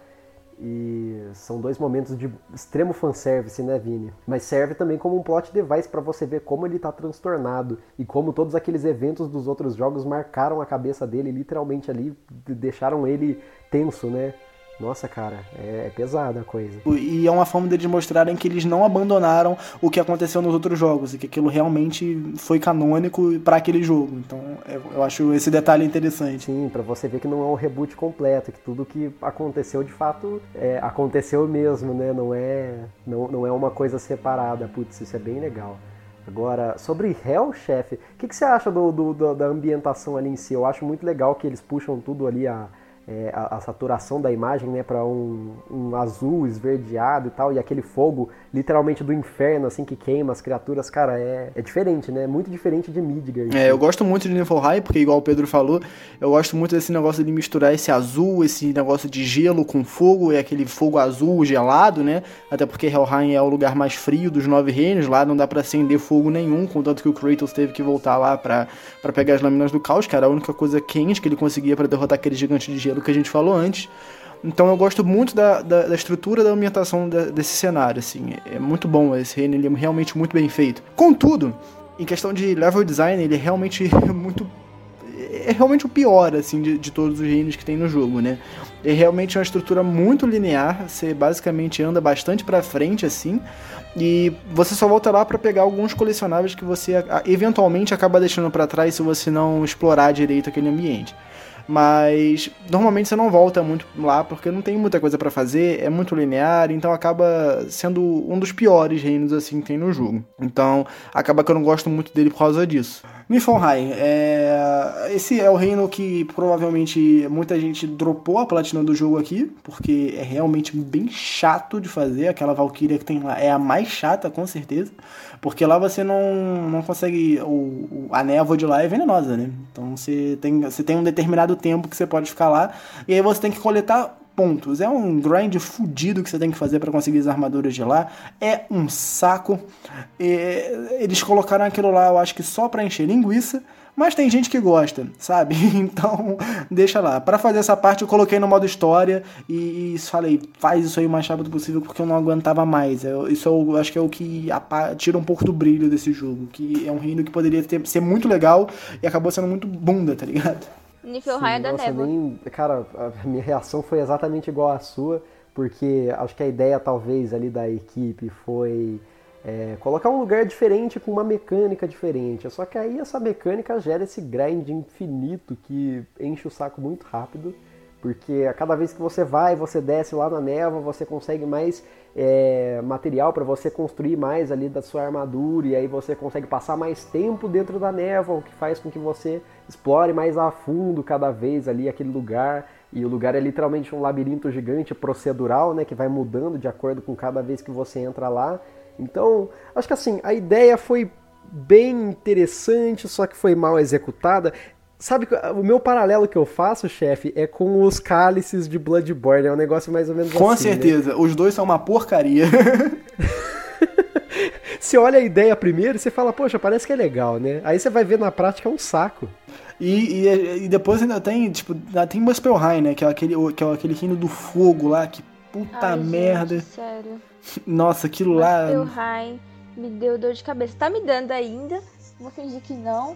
E são dois momentos de extremo fanservice, né, Vini? Mas serve também como um plot device para você ver como ele tá transtornado e como todos aqueles eventos dos outros jogos marcaram a cabeça dele literalmente ali, deixaram ele tenso, né? Nossa, cara, é, é pesada a coisa. E é uma forma deles mostrarem que eles não abandonaram o que aconteceu nos outros jogos e que aquilo realmente foi canônico para aquele jogo. Então é, eu acho esse detalhe interessante. Sim, para você ver que não é um reboot completo, que tudo que aconteceu de fato é, aconteceu mesmo, né? Não é, não, não é uma coisa separada. Putz, isso é bem legal. Agora, sobre Hell, chefe, o que, que, você acha do, do, do, da ambientação ali em si? Eu acho muito legal que eles puxam tudo ali a, é, a, a, saturação da imagem né, para um, um, azul esverdeado e tal, e aquele fogo literalmente do inferno, assim, que queima as criaturas, cara, é, é diferente, né? É muito diferente de Midgard. É, eu gosto muito de Niflheim, porque igual o Pedro falou, eu gosto muito desse negócio de misturar esse azul, esse negócio de gelo com fogo, e aquele fogo azul gelado, né? Até porque Helheim é o lugar mais frio dos Nove Reinos, lá não dá para acender fogo nenhum, contanto que o Kratos teve que voltar lá para pegar as lâminas do caos, que era a única coisa quente que ele conseguia para derrotar aquele gigante de gelo que a gente falou antes. Então eu gosto muito da, da, da estrutura da ambientação da, desse cenário, assim. É muito bom esse reino, ele é realmente muito bem feito. Contudo, em questão de level design, ele é realmente muito é realmente o pior, assim, de, de, todos os reinos que tem no jogo, né? É realmente uma estrutura muito linear, você basicamente anda bastante para frente, assim, e você só volta lá para pegar alguns colecionáveis que você eventualmente acaba deixando para trás se você não explorar direito aquele ambiente. Mas normalmente você não volta muito lá porque não tem muita coisa para fazer, é muito linear, então acaba sendo um dos piores reinos assim que tem no jogo. Então acaba que eu não gosto muito dele por causa disso. Niflheim, é... esse é o reino que provavelmente muita gente dropou a platina do jogo aqui, porque é realmente bem chato de fazer. Aquela Valkyria que tem lá é a mais chata, com certeza, porque lá você não, não consegue. O, a névoa de lá é venenosa, né? Então você tem, você tem um determinado tempo que você pode ficar lá, e aí você tem que coletar pontos. É um grind fudido que você tem que fazer para conseguir as armaduras de lá. É um saco. eles colocaram aquilo lá, eu acho que só para encher linguiça. Mas tem gente que gosta, sabe? Então, deixa lá. Para fazer essa parte, eu coloquei no modo história e, e, falei, faz isso aí o mais rápido possível porque eu não aguentava mais. Eu, isso eu acho que é o que tira um pouco do brilho desse jogo. Que é um reino que poderia ter, ser muito legal e acabou sendo muito bunda, tá ligado? Niflheim da névoa. Nem, cara, a minha reação foi exatamente igual à sua, porque acho que a ideia talvez ali da equipe foi é, colocar um lugar diferente com uma mecânica diferente. Só que aí essa mecânica gera esse grind infinito que enche o saco muito rápido. Porque a cada vez que você vai, você desce lá na névoa, você consegue mais é, material para você construir mais ali da sua armadura e aí você consegue passar mais tempo dentro da névoa, o que faz com que você explore mais a fundo cada vez ali aquele lugar. E o lugar é literalmente um labirinto gigante procedural, né, que vai mudando de acordo com cada vez que você entra lá. Então, acho que assim, a ideia foi bem interessante, só que foi mal executada. Sabe, o meu paralelo que eu faço, chefe, é com os cálices de Bloodborne. É um negócio mais ou menos com assim. Com certeza. Né? Os dois são uma porcaria. você olha a ideia primeiro e você fala, poxa, parece que é legal, né? Aí você vai ver na prática é um saco. E, e, e depois ainda tem, tipo, tem Muspelheim, né? Que é aquele, que é aquele reino do fogo lá, que puta Ai, merda. Gente, sério. Nossa, aquilo lá. Muspelheim me deu dor de cabeça. Tá me dando ainda. Vou fingir que não.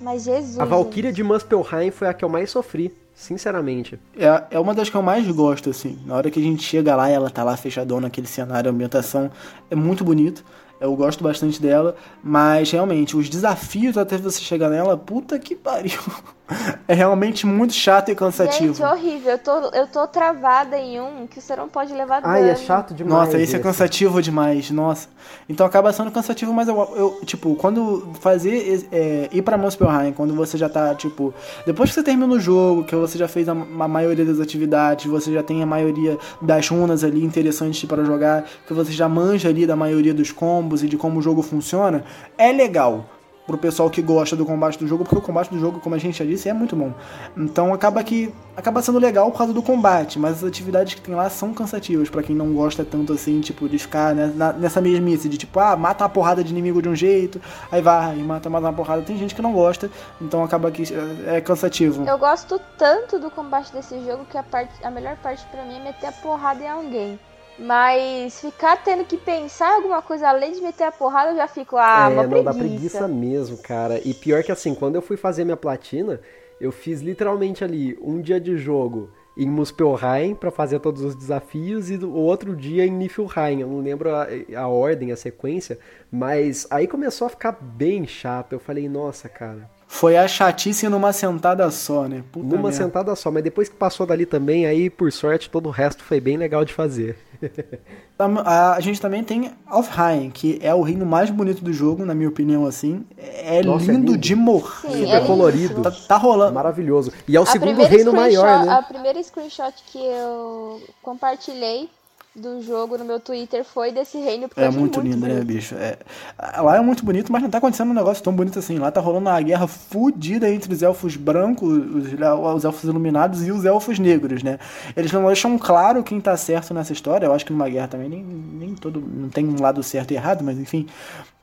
Mas Jesus. A Valkyria de Muspelheim foi a que eu mais sofri, sinceramente. É, é uma das que eu mais gosto, assim. Na hora que a gente chega lá e ela tá lá fechadona naquele cenário, a ambientação é muito bonito. Eu gosto bastante dela, mas realmente, os desafios até você chegar nela, puta que pariu. É realmente muito chato e cansativo. Gente, horrível. Eu tô, eu tô travada em um que você não pode levar dano. Ai, é chato demais. Nossa, esse, é cansativo demais, nossa. Então acaba sendo cansativo, mas eu, eu tipo, quando fazer, é, ir pra Muspelheim, quando você já tá, tipo, depois que você termina o jogo, que você já fez a, a maioria das atividades, você já tem a maioria das runas ali interessantes para jogar, que você já manja ali da maioria dos combos e de como o jogo funciona, é legal pro pessoal que gosta do combate do jogo, porque o combate do jogo, como a gente já disse, é muito bom. Então acaba que acaba sendo legal por causa do combate, mas as atividades que tem lá são cansativas para quem não gosta tanto assim, tipo, de ficar né, nessa mesmice de tipo, ah, mata uma porrada de inimigo de um jeito, aí vai mata mais uma porrada. Tem gente que não gosta, então acaba que é, é cansativo. Eu gosto tanto do combate desse jogo que a, parte, a melhor parte para mim é meter a porrada em alguém. Mas ficar tendo que pensar em alguma coisa além de meter a porrada, eu já fico, ah, é, uma não, preguiça. dá preguiça mesmo, cara. E pior que assim, quando eu fui fazer minha platina, eu fiz literalmente ali um dia de jogo em Muspelheim para fazer todos os desafios e o outro dia em Niflheim. Eu não lembro a, a, ordem, a sequência, mas aí começou a ficar bem chato. Eu falei, nossa, cara. Foi a chatice numa sentada só, né? Puta numa merda. sentada só, mas depois que passou dali também, aí por sorte todo o resto foi bem legal de fazer. a gente também tem Alfheim, que é o reino mais bonito do jogo, na minha opinião, assim. É, Nossa, lindo, é lindo, de morrer. Sim, Super é colorido. Tá, tá, rolando. Maravilhoso. E é o a segundo reino maior, né? A primeira screenshot que eu compartilhei do jogo no meu Twitter foi desse reino. É muito, muito lindo, né, bicho? É, lá é muito bonito, mas não tá acontecendo um negócio tão bonito assim. Lá tá rolando uma guerra fodida entre os elfos brancos, os, os, elfos iluminados e os elfos negros, né? Eles não deixam claro quem tá certo nessa história. Eu acho que numa guerra também nem, nem todo. Não tem um lado certo e errado, mas enfim.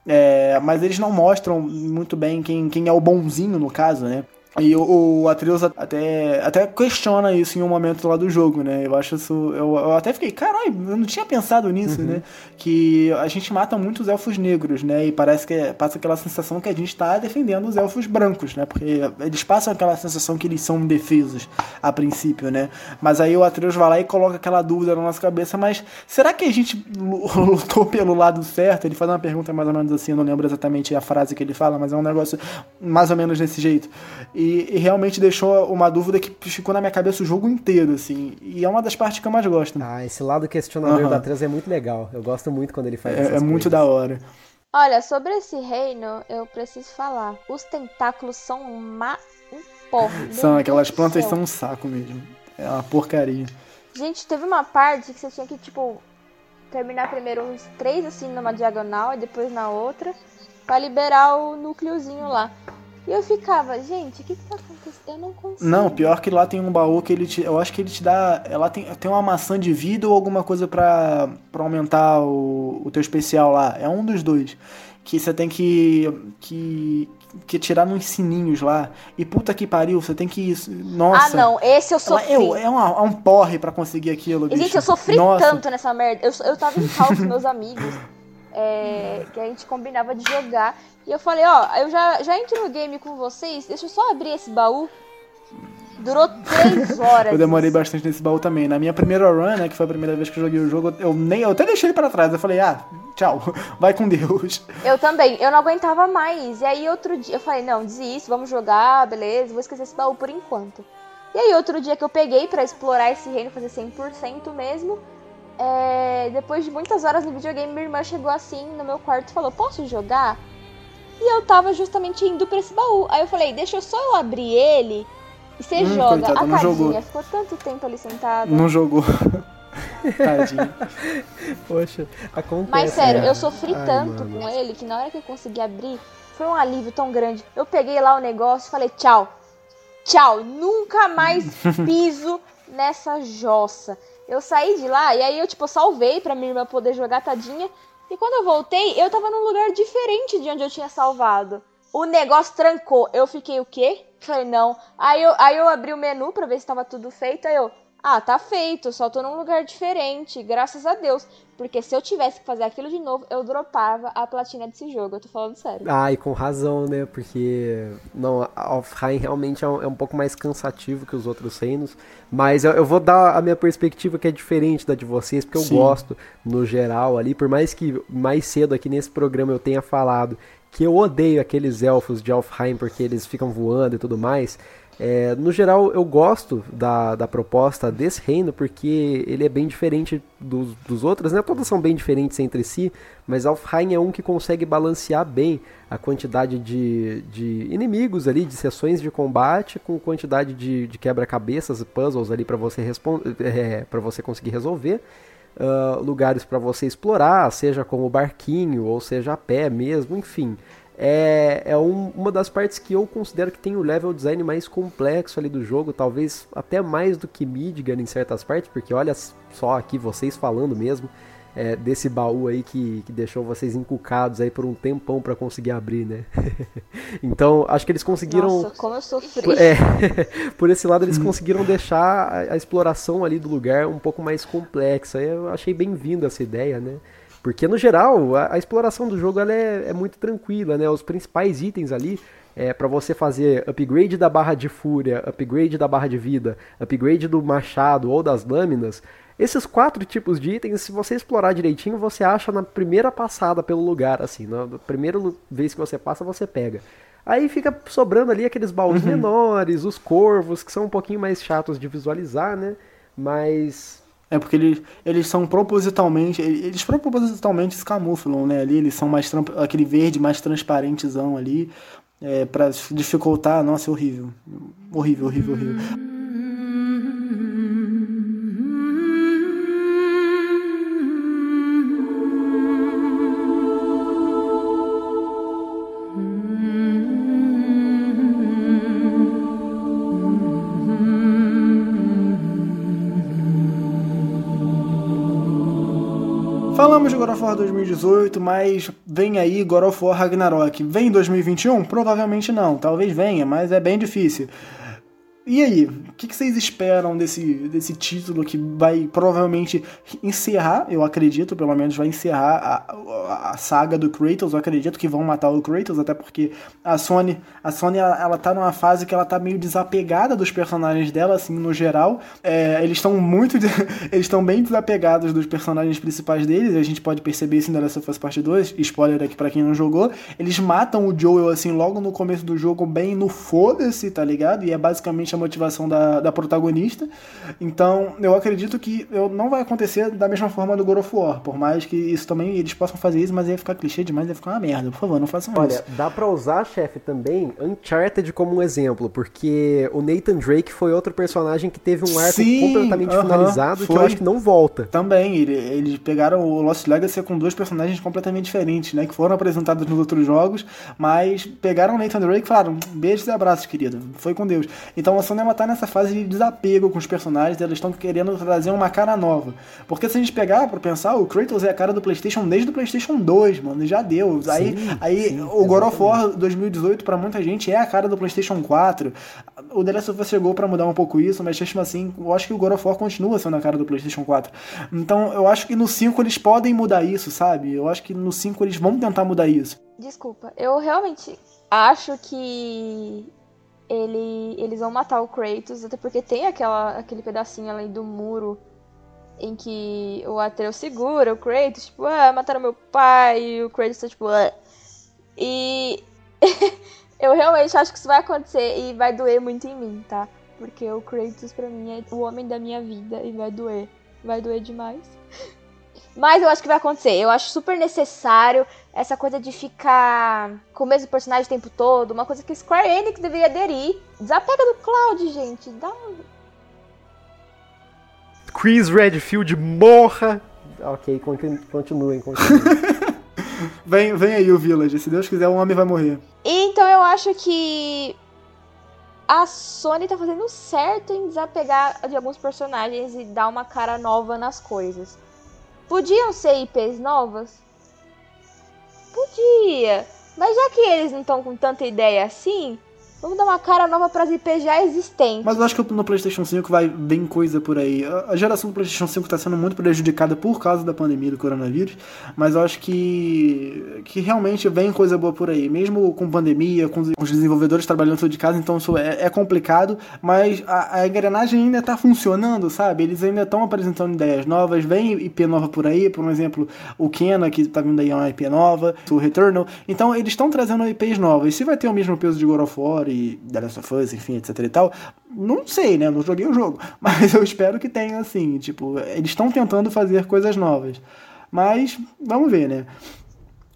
É, mas eles não mostram muito bem quem, quem é o bonzinho no caso, né? E o, o Atreus até, até questiona isso em um momento lá do jogo, né? Eu acho isso. Eu, eu até fiquei, caralho, eu não tinha pensado nisso, uhum. né? Que a gente mata muitos elfos negros, né? E parece que passa aquela sensação que a gente está defendendo os elfos brancos, né? Porque eles passam aquela sensação que eles são indefesos a princípio, né? Mas aí o Atreus vai lá e coloca aquela dúvida na nossa cabeça, mas será que a gente lutou pelo lado certo? Ele faz uma pergunta mais ou menos assim, eu não lembro exatamente a frase que ele fala, mas é um negócio mais ou menos desse jeito. E e, e, realmente deixou uma dúvida que ficou na minha cabeça o jogo inteiro, assim. E é uma das partes que eu mais gosto. Ah, esse lado questionador uhum. da 3 é muito legal. Eu gosto muito quando ele faz é, essas É muito da hora. Olha, sobre esse reino, eu preciso falar. Os tentáculos são uma... um porre. São, aquelas plantas são um saco mesmo. É uma porcaria. Gente, teve uma parte que você tinha que, tipo, terminar primeiro uns três assim numa diagonal e depois na outra, para liberar o núcleozinho lá. E eu ficava, gente, o que, que tá acontecendo? Eu não consigo. Não, pior que lá tem um baú que ele te. Eu acho que ele te dá. Ela tem, tem uma maçã de vida ou alguma coisa pra, pra aumentar o, o teu especial lá. É um dos dois. Que você tem que. que. que tirar nos sininhos lá. E puta que pariu, você tem que. Nossa. Ah, não, esse eu sofri. Ela, é, é, uma, é um porre pra conseguir aquilo. Bicho. Gente, eu sofri Nossa. tanto nessa merda. Eu, eu tava em cal com meus amigos. É, que a gente combinava de jogar. E eu falei, ó, eu já, já entro no game com vocês, deixa eu só abrir esse baú. Durou três horas. eu demorei bastante nesse baú também. Na minha primeira run, né, que foi a primeira vez que eu joguei o jogo, eu nem eu até deixei ele para trás. Eu falei, ah, tchau, vai com Deus. Eu também, eu não aguentava mais. E aí outro dia eu falei, não, desisto, vamos jogar, beleza, vou esquecer esse baú por enquanto. E aí outro dia que eu peguei para explorar esse reino, fazer 100% mesmo, é, depois de muitas horas no videogame, minha irmã chegou assim no meu quarto e falou: Posso jogar? E eu tava justamente indo pra esse baú. Aí eu falei: Deixa eu só eu abrir ele e você hum, joga. Coitado, a Tadinha jogou. ficou tanto tempo ali sentada. Não jogou. Tadinha. Poxa, acontece. Mas sério, eu sofri Ai, tanto mano. com ele que na hora que eu consegui abrir, foi um alívio tão grande. Eu peguei lá o negócio e falei: Tchau. Tchau. Nunca mais piso nessa jossa. Eu saí de lá e aí eu, tipo, salvei pra minha irmã poder jogar tadinha. E quando eu voltei, eu tava num lugar diferente de onde eu tinha salvado. O negócio trancou. Eu fiquei o quê? Falei, não. Aí eu, aí eu abri o menu pra ver se tava tudo feito. Aí eu, ah, tá feito, só tô num lugar diferente, graças a Deus. Porque se eu tivesse que fazer aquilo de novo, eu dropava a platina desse jogo, eu tô falando sério. Ah, e com razão, né? Porque não, Offline realmente é um, é um, pouco mais cansativo que os outros reinos. Mas eu, eu, vou dar a minha perspectiva que é diferente da de vocês, porque eu Sim. gosto, no geral, ali, por mais que mais cedo aqui nesse programa eu tenha falado que eu odeio aqueles elfos de Alfheim porque eles ficam voando e tudo mais. É, no geral, eu gosto da, da proposta desse reino porque ele é bem diferente dos, dos outros, né? Todas são bem diferentes entre si, mas Alfheim é um que consegue balancear bem a quantidade de, de inimigos ali, de sessões de combate, com quantidade de, de quebra-cabeças e puzzles ali para você, é, você conseguir resolver. Uh, lugares para você explorar, seja com o barquinho ou seja a pé mesmo, enfim é, é um, uma das partes que eu considero que tem o level design mais complexo ali do jogo, talvez até mais do que Midgar em certas partes, porque olha só aqui vocês falando mesmo é, desse baú aí que, que deixou vocês encucados aí por um tempão para conseguir abrir, né? então, acho que eles conseguiram... Nossa, como eu sofri! É, por esse lado eles conseguiram deixar a, a exploração ali do lugar um pouco mais complexa, eu achei bem-vindo essa ideia, né? Porque, no geral, a, a exploração do jogo ela é, é, muito tranquila, né? Os principais itens ali é, para você fazer upgrade da barra de fúria, upgrade da barra de vida, upgrade do machado ou das lâminas, esses quatro tipos de itens, se você explorar direitinho, você acha na primeira passada pelo lugar, assim, na primeira vez que você passa, você pega. Aí fica sobrando ali aqueles baús uhum. menores, os corvos, que são um pouquinho mais chatos de visualizar, né? Mas é porque eles, eles são propositalmente. Eles propositalmente se camuflam, né? Ali eles são mais. aquele verde mais transparentezão ali. É, para dificultar. Nossa, é horrível. Horrível, horrível, horrível. Falamos de God of War 2018, mas vem aí God of War Ragnarok. Vem em 2021? Provavelmente não. Talvez venha, mas é bem difícil. E aí, que, que, vocês esperam desse, desse título que vai provavelmente encerrar, eu acredito, pelo menos vai encerrar a, a, saga do Kratos, eu acredito que vão matar o Kratos, até porque a Sony, a Sony ela, ela tá numa fase que ela tá meio desapegada dos personagens dela, assim, no geral. É, eles estão muito, eles estão bem desapegados dos personagens principais deles, a gente pode perceber isso em The Last of Part 2, spoiler aqui pra quem não jogou. Eles matam o Joel, assim, logo no começo do jogo, bem no foda-se, tá ligado? E é basicamente a motivação da, da protagonista. Então, eu acredito que eu, não vai acontecer da mesma forma do God of War. Por mais que isso também eles possam fazer isso, mas ia ficar clichê demais, ia ficar uma merda. Por favor, não façam Olha, isso. Olha, dá pra usar, chefe, também Uncharted como um exemplo, porque o Nathan Drake foi outro personagem que teve um arco Sim, completamente uh -huh, finalizado foi. que eu acho que não volta. Também, ele, eles pegaram o Lost Legacy com dois personagens completamente diferentes, né? Que foram apresentados nos outros jogos, mas pegaram o Nathan Drake e falaram: beijos e abraços, querido. Foi com Deus. Então a Cinema tá nessa fase de desapego com os personagens, eles estão querendo trazer uma cara nova. Porque se a gente pegar pra pensar, o Kratos é a cara do PlayStation desde o PlayStation 2, mano, já deu. Sim, aí aí sim, o God of War 2018 para muita gente é a cara do PlayStation 4. O The Last of Us chegou para mudar um pouco isso, mas mesmo assim, eu acho que o God of War continua sendo a cara do PlayStation 4. Então, eu acho que no 5 eles podem mudar isso, sabe? Eu acho que no 5 eles vão tentar mudar isso. Desculpa, eu realmente acho que ele, eles vão matar o Kratos, até porque tem aquela, aquele pedacinho além do muro em que o Atreus segura o Kratos, tipo, ah, mataram meu pai, e o Kratos tá tipo, ah. E eu realmente acho que isso vai acontecer e vai doer muito em mim, tá? Porque o Kratos pra mim é o homem da minha vida e vai doer. Vai doer demais. Mas eu acho que vai acontecer. Eu acho super necessário essa coisa de ficar com o mesmo personagem o tempo todo. Uma coisa que Square Enix deveria aderir. Desapega do Cloud, gente. Dá um... Chris Redfield morra. Ok, continuem, continuem. vem, vem aí o Village. Se Deus quiser, um homem vai morrer. Então eu acho que a Sony tá fazendo certo em desapegar de alguns personagens e dar uma cara nova nas coisas. Podiam ser IPs novas? Podia. Mas já que eles não estão com tanta ideia assim, Vamos dar uma cara nova para as IPs já existentes. Mas eu acho que no PlayStation 5 vai bem coisa por aí. A geração do PlayStation 5 está sendo muito prejudicada por causa da pandemia do coronavírus, mas eu acho que, que realmente vem coisa boa por aí. Mesmo com pandemia, com os desenvolvedores trabalhando tudo de casa, então isso é, é complicado, mas a, a engrenagem ainda está funcionando, sabe? Eles ainda estão apresentando ideias novas, vem IP nova por aí, por exemplo, o Kena, que está vindo aí é uma IP nova, o Returnal. Então eles estão trazendo IPs novas. Se vai ter o mesmo peso de God of War e The Last of Us, enfim, etc e tal. Não sei, né? Não joguei o jogo. Mas eu espero que tenha, assim, tipo, eles estão tentando fazer coisas novas. Mas vamos ver, né?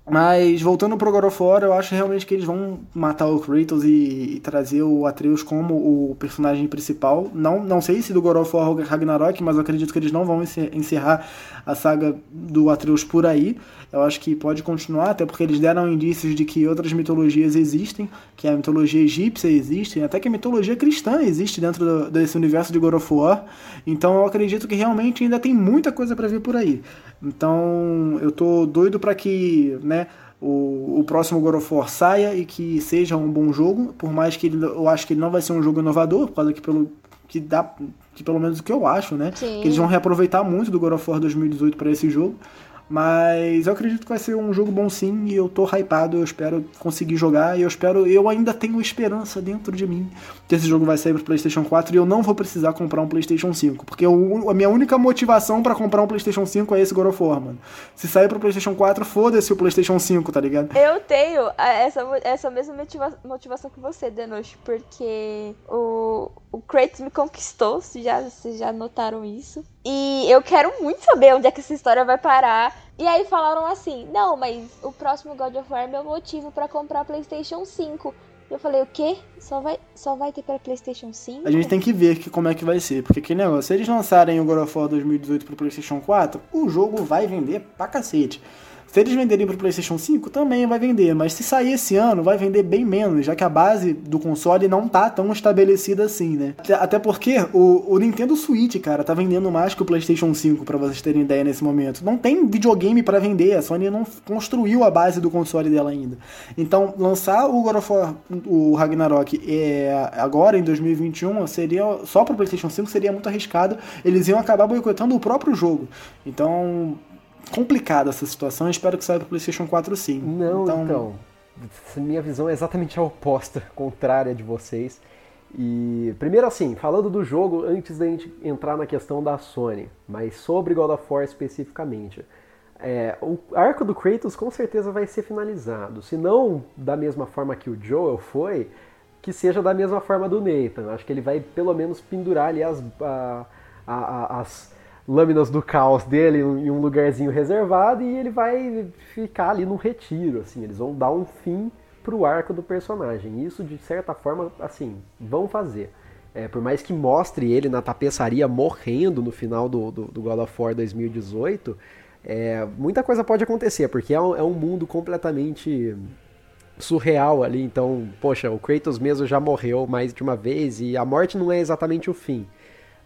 Mas voltando pro God of War, eu acho realmente que eles vão matar o Kratos e, e, trazer o Atreus como o personagem principal. Não, não sei se do God of War Ragnarok, mas eu acredito que eles não vão encerrar a saga do Atreus por aí. Eu acho que pode continuar, até porque eles deram indícios de que outras mitologias existem, que a mitologia egípcia existe, até que a mitologia cristã existe dentro do, desse universo de God of War. Então eu acredito que realmente ainda tem muita coisa para vir por aí. Então eu tô doido para que, né, o, o próximo God of War saia e que seja um bom jogo, por mais que ele, eu acho que ele não vai ser um jogo inovador, por causa que pelo que dá que pelo menos o que eu acho, né, Sim. que eles vão reaproveitar muito do God of War 2018 para esse jogo. Mas eu acredito que vai ser um jogo bom sim e eu tô hypado, eu espero conseguir jogar e eu espero, eu ainda tenho esperança dentro de mim que esse jogo vai sair pro PlayStation 4 e eu não vou precisar comprar um PlayStation 5, porque eu, a minha única motivação para comprar um PlayStation 5 é esse God of War, mano. Se sair pro PlayStation 4, foda-se o PlayStation 5, tá ligado? Eu tenho essa, essa mesma motiva motivação que você, Denoche, porque o, o Kratos me conquistou, se já, vocês já notaram isso. E eu quero muito saber onde é que essa história vai parar. E aí falaram assim: não, mas o próximo God of War é meu motivo para comprar PlayStation 5. Eu falei, o quê? Só vai, só vai ter pra PlayStation 5? A gente tem que ver que, como é que vai ser. Porque que negócio, se eles lançarem o God of War 2018 pro PlayStation 4, o jogo vai vender pra cacete. Se eles venderem para o PlayStation 5, também vai vender, mas se sair esse ano, vai vender bem menos, já que a base do console não tá tão estabelecida assim, né? Até porque o, o Nintendo Switch, cara, tá vendendo mais que o PlayStation 5, para vocês terem ideia nesse momento. Não tem videogame para vender, a Sony não construiu a base do console dela ainda. Então, lançar o God of War, o Ragnarok, é, agora em 2021, seria só para o PlayStation 5 seria muito arriscado. Eles iam acabar boicotando o próprio jogo. Então, complicada essa situação. Eu espero que saia pro PlayStation 4 sim. Não, então... então. Minha visão é exatamente a oposta, contrária de vocês. E primeiro assim, falando do jogo, antes da gente entrar na questão da Sony, mas sobre God of War especificamente. É, o arco do Kratos com certeza vai ser finalizado. Se não da mesma forma que o Joel foi, que seja da mesma forma do Nathan. Acho que ele vai pelo menos pendurar ali as, a, a, as lâminas do caos dele em um lugarzinho reservado e ele vai ficar ali no retiro, assim, eles vão dar um fim pro arco do personagem. Isso, de certa forma, assim, vão fazer. É, por mais que mostre ele na tapeçaria morrendo no final do, do, do God of War 2018, é, muita coisa pode acontecer, porque é um, é um mundo completamente surreal ali. Então, poxa, o Kratos mesmo já morreu mais de uma vez e a morte não é exatamente o fim.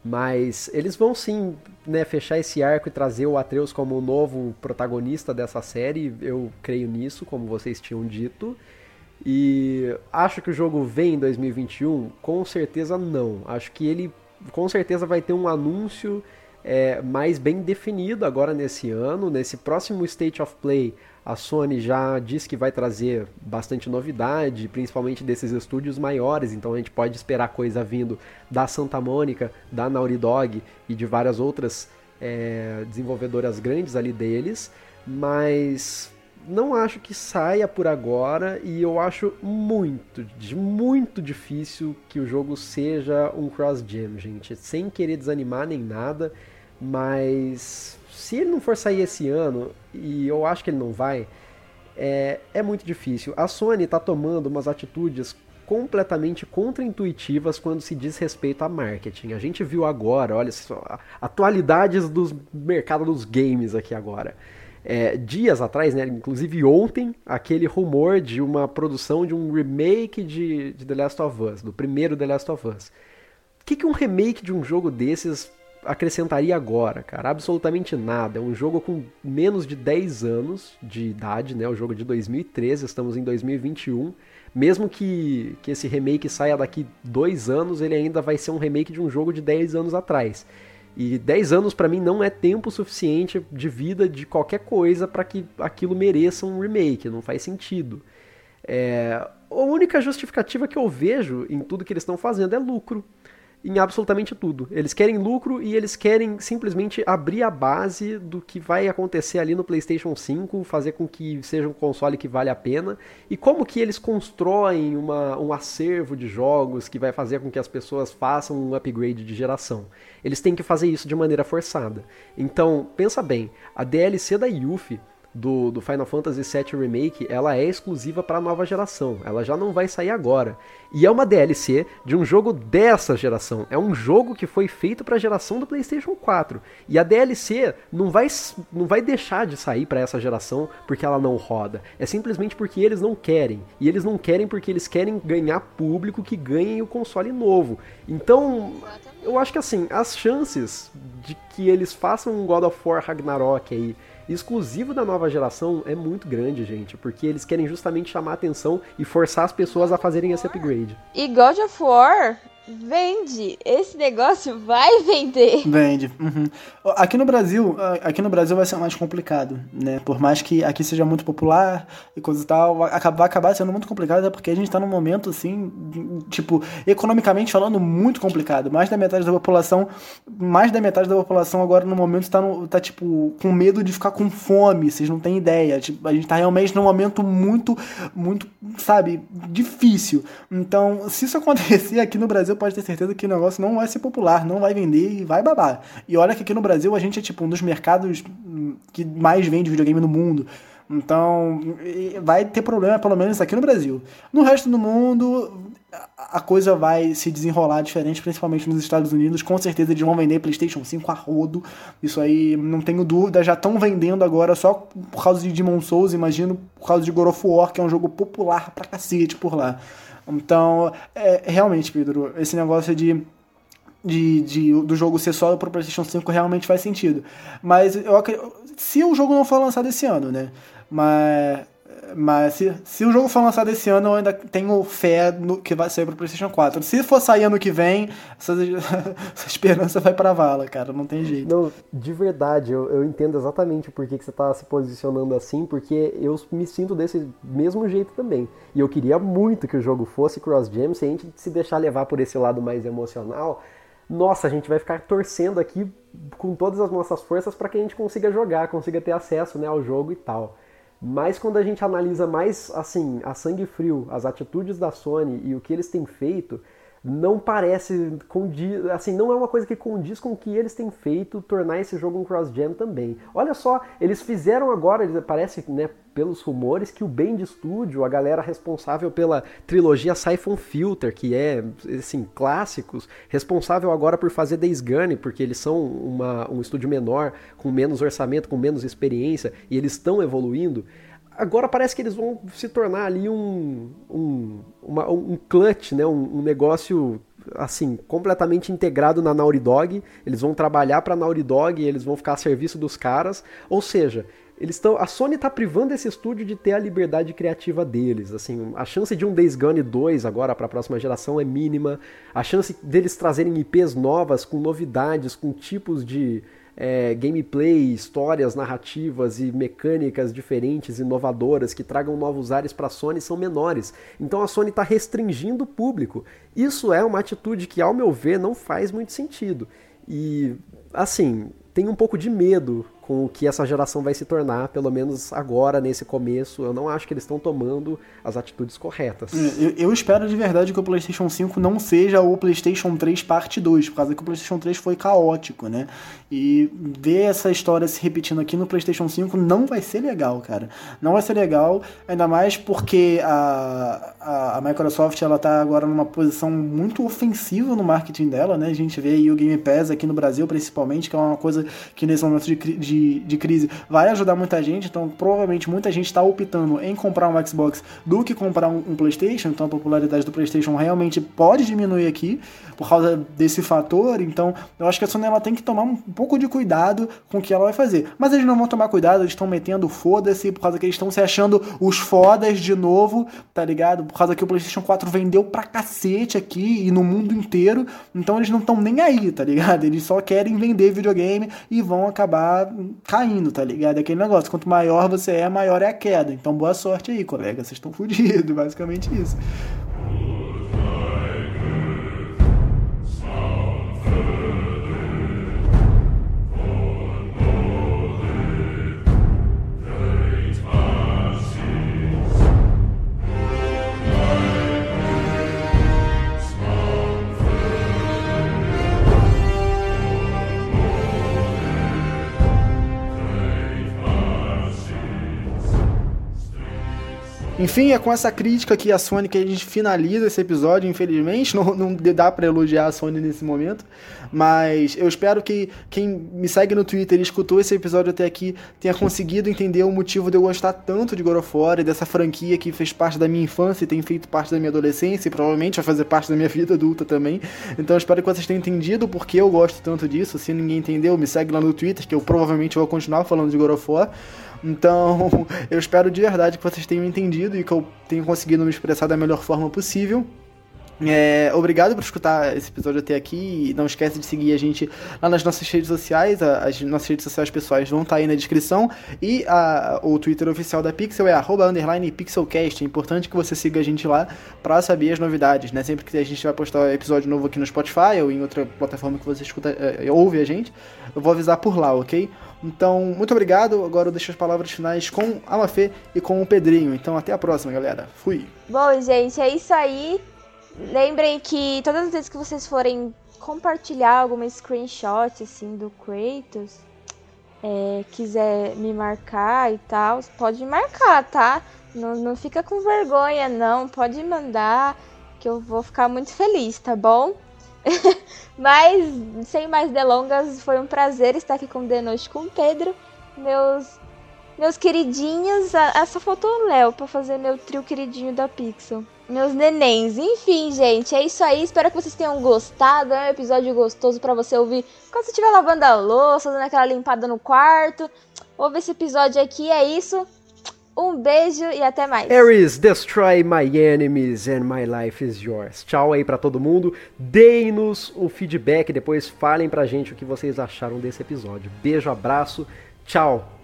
Mas eles vão sim né, fechar esse arco e trazer o Atreus como o novo protagonista dessa série. Eu creio nisso, como vocês tinham dito. E acho que o jogo vem em 2021? Com certeza não. Acho que ele com certeza vai ter um anúncio é, mais bem definido agora nesse ano. Nesse próximo State of Play, a Sony já disse que vai trazer bastante novidade, principalmente desses estúdios maiores, então a gente pode esperar coisa vindo da Santa Mônica, da Naughty Dog e de várias outras é, desenvolvedoras grandes ali deles, mas não acho que saia por agora e eu acho muito, muito difícil que o jogo seja um cross-gen, gente, sem querer desanimar nem nada, mas se ele não for sair esse ano, e eu acho que ele não vai, é, é muito difícil. A Sony está tomando umas atitudes completamente contraintuitivas quando se diz respeito a marketing. A gente viu agora, olha só, atualidades do mercado dos games aqui agora. É, dias atrás, né, inclusive ontem, aquele rumor de uma produção de um remake de, de The Last of Us, do primeiro The Last of Us. O que, que um remake de um jogo desses acrescentaria agora, cara? Absolutamente nada. É um jogo com menos de 10 anos de idade, né? O jogo de 2013, estamos em 2021. Mesmo que, que esse remake saia daqui dois anos, ele ainda vai ser um remake de um jogo de 10 anos atrás. E 10 anos para mim não é tempo suficiente de vida de qualquer coisa para que aquilo mereça um remake, não faz sentido. É... A única justificativa que eu vejo em tudo que eles estão fazendo é lucro em absolutamente tudo. Eles querem lucro e eles querem simplesmente abrir a base do que vai acontecer ali no PlayStation 5, fazer com que seja um console que vale a pena e como que eles constroem uma, um acervo de jogos que vai fazer com que as pessoas façam um upgrade de geração. Eles têm que fazer isso de maneira forçada. Então, pensa bem, a DLC da Yuffie do, do Final Fantasy VII Remake, ela é exclusiva para a nova geração. Ela já não vai sair agora. E é uma DLC de um jogo dessa geração. É um jogo que foi feito para a geração do PlayStation 4. E a DLC não vai, não vai deixar de sair para essa geração porque ela não roda. É simplesmente porque eles não querem. E eles não querem porque eles querem ganhar público que ganhem o console novo. Então, eu acho que assim, as chances de que eles façam um God of War Ragnarok aí exclusivo da nova geração é muito grande, gente, porque eles querem justamente chamar atenção e forçar as pessoas a fazerem esse upgrade. E God of War vende. Esse negócio vai vender. Vende. Uhum. Aqui no Brasil, aqui no Brasil vai ser mais complicado, né? Por mais que aqui seja muito popular e coisa e tal, vai acabar sendo muito complicado, é porque a gente tá num momento assim, tipo, economicamente falando, muito complicado. Mais da metade da população, mais da metade da população agora no momento tá, no, tá tipo, com medo de ficar com fome, vocês não têm ideia. Tipo, a gente tá realmente num momento muito, muito, sabe, difícil. Então, se isso acontecer aqui no Brasil, pode ter certeza que o negócio não vai ser popular, não vai vender e vai babar. E olha que aqui no Brasil a gente é tipo um dos mercados que mais vende videogame no mundo. Então, vai ter problema, pelo menos aqui no Brasil. No resto do mundo, a coisa vai se desenrolar diferente, principalmente nos Estados Unidos. Com certeza eles vão vender PlayStation 5 a rodo. Isso aí, não tenho dúvida. Já estão vendendo agora só por causa de Demon Souls, imagino por causa de God of War, que é um jogo popular pra cacete por lá. Então, é, realmente, Pedro, esse negócio de, de, de, do jogo ser só pro PlayStation 5 realmente faz sentido. Mas eu se o jogo não for lançado esse ano, né? Mas mas se, se o jogo for lançado esse ano, eu ainda tenho fé no que vai sair pro PlayStation 4. Se for sair ano que vem, essa, essa esperança vai pra vala, cara. Não tem jeito. Não, de verdade, eu, eu entendo exatamente por que, que você tá se posicionando assim, porque eu me sinto desse mesmo jeito também. E eu queria muito que o jogo fosse cross-gen, se a gente se deixar levar por esse lado mais emocional. Nossa, a gente vai ficar torcendo aqui com todas as nossas forças para que a gente consiga jogar, consiga ter acesso né, ao jogo e tal. Mas quando a gente analisa mais assim, a sangue frio, as atitudes da Sony e o que eles têm feito, não parece condiz, assim, não é uma coisa que condiz com o que eles têm feito tornar esse jogo um cross-gen também. Olha só, eles fizeram agora, eles, parece, né, pelos rumores, que o Band Studio, a galera responsável pela trilogia Siphon Filter, que é, assim, clássicos, responsável agora por fazer Days Gone, porque eles são uma, um estúdio menor, com menos orçamento, com menos experiência, e eles estão evoluindo, agora parece que eles vão se tornar ali um, um, uma, um clutch, né? Um, um, negócio assim completamente integrado na Naughty Dog. Eles vão trabalhar para a Naughty Dog e eles vão ficar a serviço dos caras. Ou seja, eles estão, a Sony está privando esse estúdio de ter a liberdade criativa deles. Assim, a chance de um Days Gone 2 agora para a próxima geração é mínima. A chance deles trazerem IPs novas com novidades, com tipos de é, gameplay, histórias, narrativas e mecânicas diferentes, inovadoras, que tragam novos ares para a Sony são menores. Então a Sony está restringindo o público. Isso é uma atitude que, ao meu ver, não faz muito sentido. E, assim, tem um pouco de medo com o que essa geração vai se tornar, pelo menos agora, nesse começo. Eu não acho que eles estão tomando as atitudes corretas. É, eu, eu, espero de verdade que o PlayStation 5 não seja o PlayStation 3 parte 2, por causa que o PlayStation 3 foi caótico, né? E ver essa história se repetindo aqui no PlayStation 5 não vai ser legal, cara. Não vai ser legal, ainda mais porque a, a, a Microsoft ela tá agora numa posição muito ofensiva no marketing dela, né? A gente vê aí o Game Pass aqui no Brasil, principalmente, que é uma coisa que nesse momento de, de de, de crise vai ajudar muita gente, então provavelmente muita gente está optando em comprar um Xbox do que comprar um, um, PlayStation, então a popularidade do PlayStation realmente pode diminuir aqui por causa desse fator, então eu acho que a Sony ela tem que tomar um pouco de cuidado com o que ela vai fazer. Mas eles não vão tomar cuidado, eles estão metendo foda-se por causa que eles estão se achando os fodas de novo, tá ligado? Por causa que o PlayStation 4 vendeu pra cacete aqui e no mundo inteiro, então eles não estão nem aí, tá ligado? Eles só querem vender videogame e vão acabar caindo, tá ligado? É aquele negócio, quanto maior você é, maior é a queda. Então boa sorte aí, colega, vocês estão fodidos, basicamente isso. Enfim, é com essa crítica aqui a Sony que a gente finaliza esse episódio, infelizmente. Não, não dá para elogiar a Sony nesse momento. Mas eu espero que quem me segue no Twitter e escutou esse episódio até aqui tenha conseguido entender o motivo de eu gostar tanto de God of War e dessa franquia que fez parte da minha infância e tem feito parte da minha adolescência e provavelmente vai fazer parte da minha vida adulta também. Então eu espero que vocês tenham entendido porque eu gosto tanto disso. Se ninguém entendeu, me segue lá no Twitter que eu provavelmente vou continuar falando de God of War. Então, eu espero de verdade que vocês tenham entendido e que eu tenha conseguido me expressar da melhor forma possível. É, obrigado por escutar esse episódio até aqui. Não esquece de seguir a gente lá nas nossas redes sociais. As nossas redes sociais pessoais vão estar tá aí na descrição. E a, o Twitter oficial da Pixel é pixelcast. É importante que você siga a gente lá para saber as novidades. Né? Sempre que a gente vai postar episódio novo aqui no Spotify ou em outra plataforma que você escuta, é, ouve a gente, eu vou avisar por lá, ok? Então, muito obrigado. Agora eu deixo as palavras finais com a Mafê e com o Pedrinho. Então, até a próxima, galera. Fui. Bom, gente, é isso aí. Lembrem que todas as vezes que vocês forem compartilhar alguma screenshot assim do Kratos, é, quiser me marcar e tal, pode marcar, tá? Não, não fica com vergonha, não. Pode mandar, que eu vou ficar muito feliz, tá bom? Mas, sem mais delongas, foi um prazer estar aqui com o Denoite com o Pedro. Meus meus queridinhos, essa foto o Léo pra fazer meu trio queridinho da Pixel. Meus nenéns. Enfim, gente, é isso aí. Espero que vocês tenham gostado. É um episódio gostoso para você ouvir quando você estiver lavando a louça, dando aquela limpada no quarto. Ouve esse episódio aqui. É isso. Um beijo e até mais. Ares, destroy my enemies and my life is yours. Tchau aí para todo mundo. Deem-nos um feedback, depois falem pra gente o que vocês acharam desse episódio. Beijo, abraço, tchau.